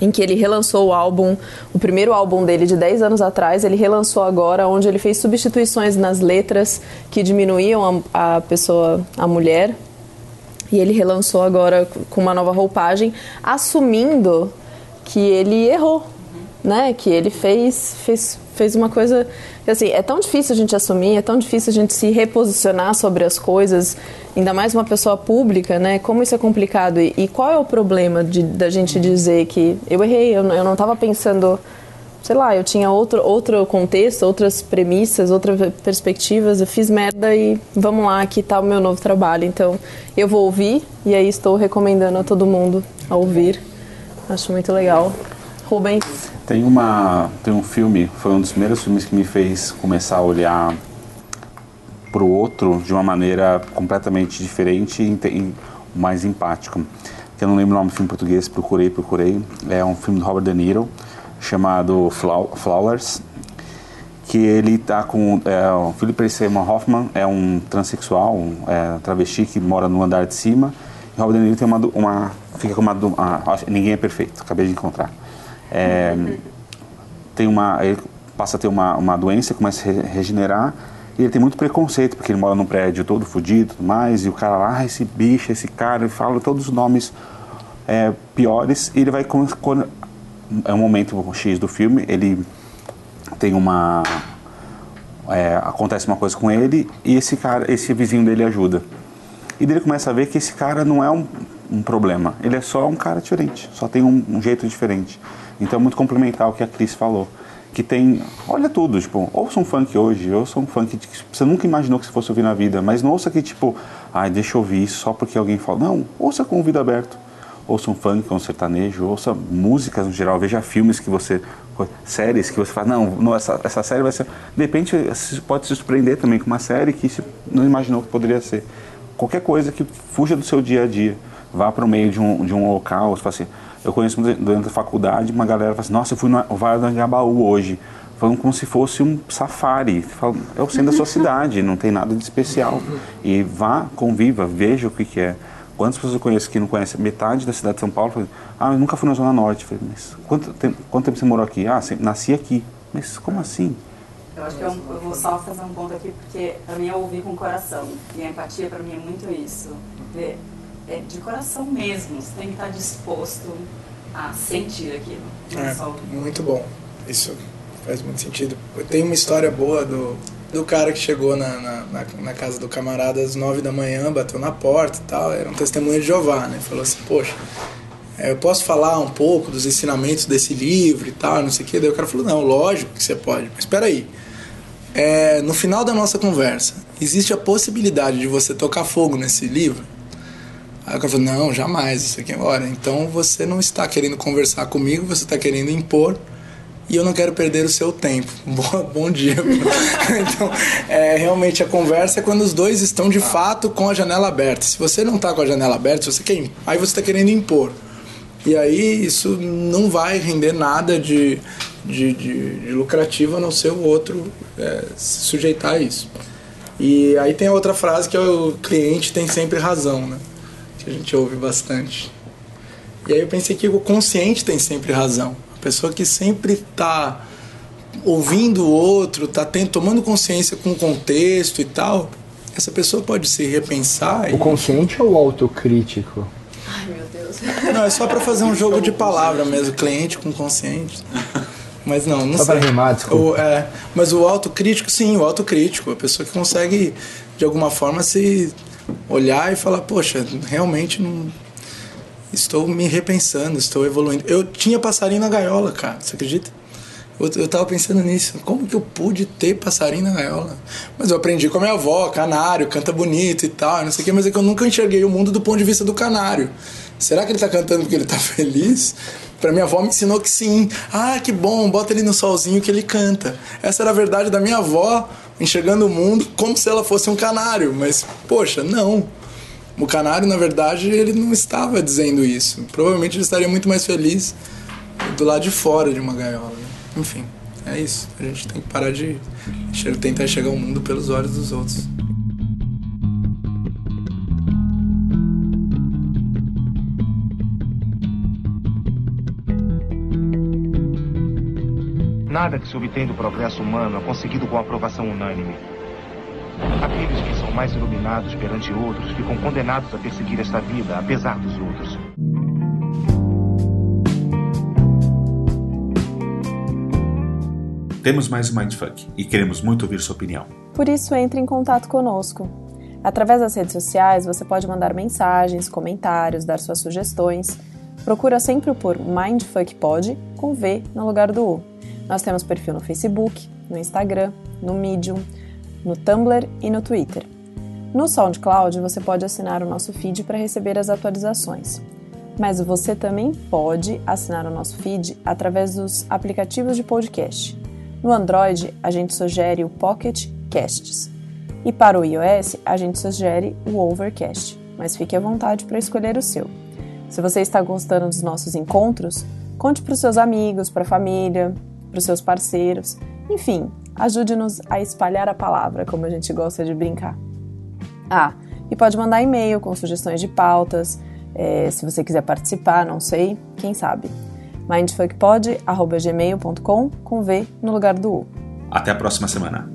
em que ele relançou o álbum, o primeiro álbum dele de 10 anos atrás, ele relançou agora, onde ele fez substituições nas letras que diminuíam a, a pessoa, a mulher, e ele relançou agora com uma nova roupagem, assumindo que ele errou, né? Que ele fez, fez, fez uma coisa assim, é tão difícil a gente assumir, é tão difícil a gente se reposicionar sobre as coisas, ainda mais uma pessoa pública, né? Como isso é complicado e, e qual é o problema de, da gente dizer que eu errei, eu, eu não estava pensando, sei lá, eu tinha outro outro contexto, outras premissas, outras perspectivas, eu fiz merda e vamos lá, aqui está o meu novo trabalho. Então, eu vou ouvir e aí estou recomendando a todo mundo a ouvir. Acho muito legal. Rubens. Tem uma tem um filme, foi um dos primeiros filmes que me fez começar a olhar para o outro de uma maneira completamente diferente e mais empática. Que eu não lembro o nome do filme em português, procurei, procurei. É um filme do Robert De Niro chamado Flowers, que ele tá com é, o Philip Seymour Hoffman é um transexual, um é, travesti que mora no andar de cima. E Robert De Niro tem uma, uma fica com uma, ninguém é perfeito. Acabei de encontrar é, tem uma, ele passa a ter uma, uma doença, começa a regenerar e ele tem muito preconceito, porque ele mora num prédio todo fodido e tudo mais, e o cara lá, ah, esse bicho, esse cara, ele fala todos os nomes é, piores, e ele vai. Quando, é um momento X do filme, ele tem uma. É, acontece uma coisa com ele e esse cara, esse vizinho dele ajuda. E ele começa a ver que esse cara não é um, um problema, ele é só um cara diferente, só tem um, um jeito diferente. Então é muito complementar o que a Cris falou. Que tem, olha tudo, tipo, ouça um funk hoje, ouça um funk que você nunca imaginou que você fosse ouvir na vida, mas não ouça que tipo, ai, deixa eu ouvir isso só porque alguém fala. Não, ouça com o ouvido aberto. Ouça um funk, um sertanejo, ouça músicas no geral, veja filmes que você. séries que você fala, não, não essa, essa série vai ser. De repente, você pode se surpreender também com uma série que você não imaginou que poderia ser. Qualquer coisa que fuja do seu dia a dia. Vá para o meio de um, de um local, você fala assim, eu conheço durante a faculdade uma galera fala assim, nossa, eu fui no Vale do Angabaú hoje. Falando como se fosse um safari. é o centro da sua cidade, não tem nada de especial. E vá, conviva, veja o que, que é. Quantas pessoas eu conheço que não conhecem metade da cidade de São Paulo? Falam, ah, eu nunca fui na Zona Norte. falei, mas quanto tempo, quanto tempo você morou aqui? Ah, nasci aqui. Mas como assim? Eu acho que eu, eu, vou só fazer um ponto aqui, porque para mim é ouvir com o coração. E a empatia para mim é muito isso. Ver é de coração mesmo. Você tem que estar disposto a sentir aquilo. É, só... muito bom. Isso faz muito sentido. Tenho uma história boa do, do cara que chegou na, na, na, casa do camarada às nove da manhã, bateu na porta e tal. Era um testemunho de Jeová, né? Falou assim, poxa, é, eu posso falar um pouco dos ensinamentos desse livro e tal, não sei o quê. Daí o cara falou, não, lógico que você pode. Mas espera aí. É, no final da nossa conversa, existe a possibilidade de você tocar fogo nesse livro? Aí o cara falou, não, jamais, isso aqui é hora. Então você não está querendo conversar comigo, você está querendo impor e eu não quero perder o seu tempo. Bom, bom dia. então, é, realmente a conversa é quando os dois estão de fato com a janela aberta. Se você não está com a janela aberta, você quer, aí você está querendo impor. E aí isso não vai render nada de, de, de, de lucrativo a não ser o outro é, se sujeitar a isso. E aí tem a outra frase que é o cliente tem sempre razão, né? Que a gente ouve bastante. E aí eu pensei que o consciente tem sempre razão. A pessoa que sempre está ouvindo o outro, está tomando consciência com o contexto e tal, essa pessoa pode se repensar. O e... consciente ou o autocrítico? Ai, meu Deus. Não, é só para fazer um jogo de palavra mesmo, cliente com consciente. Mas não, não Só sei. pra rimar, desculpa. O, é, mas o autocrítico, sim, o autocrítico. A pessoa que consegue, de alguma forma, se olhar e falar, poxa, realmente não... Estou me repensando, estou evoluindo. Eu tinha passarinho na gaiola, cara, você acredita? Eu, eu tava pensando nisso, como que eu pude ter passarinho na gaiola? Mas eu aprendi com a minha avó, canário, canta bonito e tal, não sei o que, mas é que eu nunca enxerguei o mundo do ponto de vista do canário. Será que ele tá cantando porque ele tá feliz? Pra minha avó me ensinou que sim. Ah, que bom, bota ele no solzinho que ele canta. Essa era a verdade da minha avó, enxergando o mundo como se ela fosse um canário. Mas, poxa, não. O canário, na verdade, ele não estava dizendo isso. Provavelmente ele estaria muito mais feliz do lado de fora de uma gaiola. né? Enfim, é isso. A gente tem que parar de tentar enxergar o mundo pelos olhos dos outros. Nada que se obtém do progresso humano é conseguido com aprovação unânime. Aqueles que são mais iluminados perante outros ficam condenados a perseguir esta vida, apesar dos outros. Temos mais um Mindfuck e queremos muito ouvir sua opinião. Por isso, entre em contato conosco. Através das redes sociais, você pode mandar mensagens, comentários, dar suas sugestões. Procura sempre por MindfuckPod com V no lugar do U. Nós temos perfil no Facebook, no Instagram, no Medium, no Tumblr e no Twitter. No SoundCloud, você pode assinar o nosso feed para receber as atualizações. Mas você também pode assinar o nosso feed através dos aplicativos de podcast. No Android, a gente sugere o Pocket Casts. E para o iOS, a gente sugere o Overcast, mas fique à vontade para escolher o seu. Se você está gostando dos nossos encontros, conte para os seus amigos, para a família, para os seus parceiros, enfim, ajude-nos a espalhar a palavra, como a gente gosta de brincar. Ah, e pode mandar e-mail com sugestões de pautas, eh, se você quiser participar, não sei, quem sabe. mindfuckpod.gmail.com com V no lugar do U. Até a próxima semana.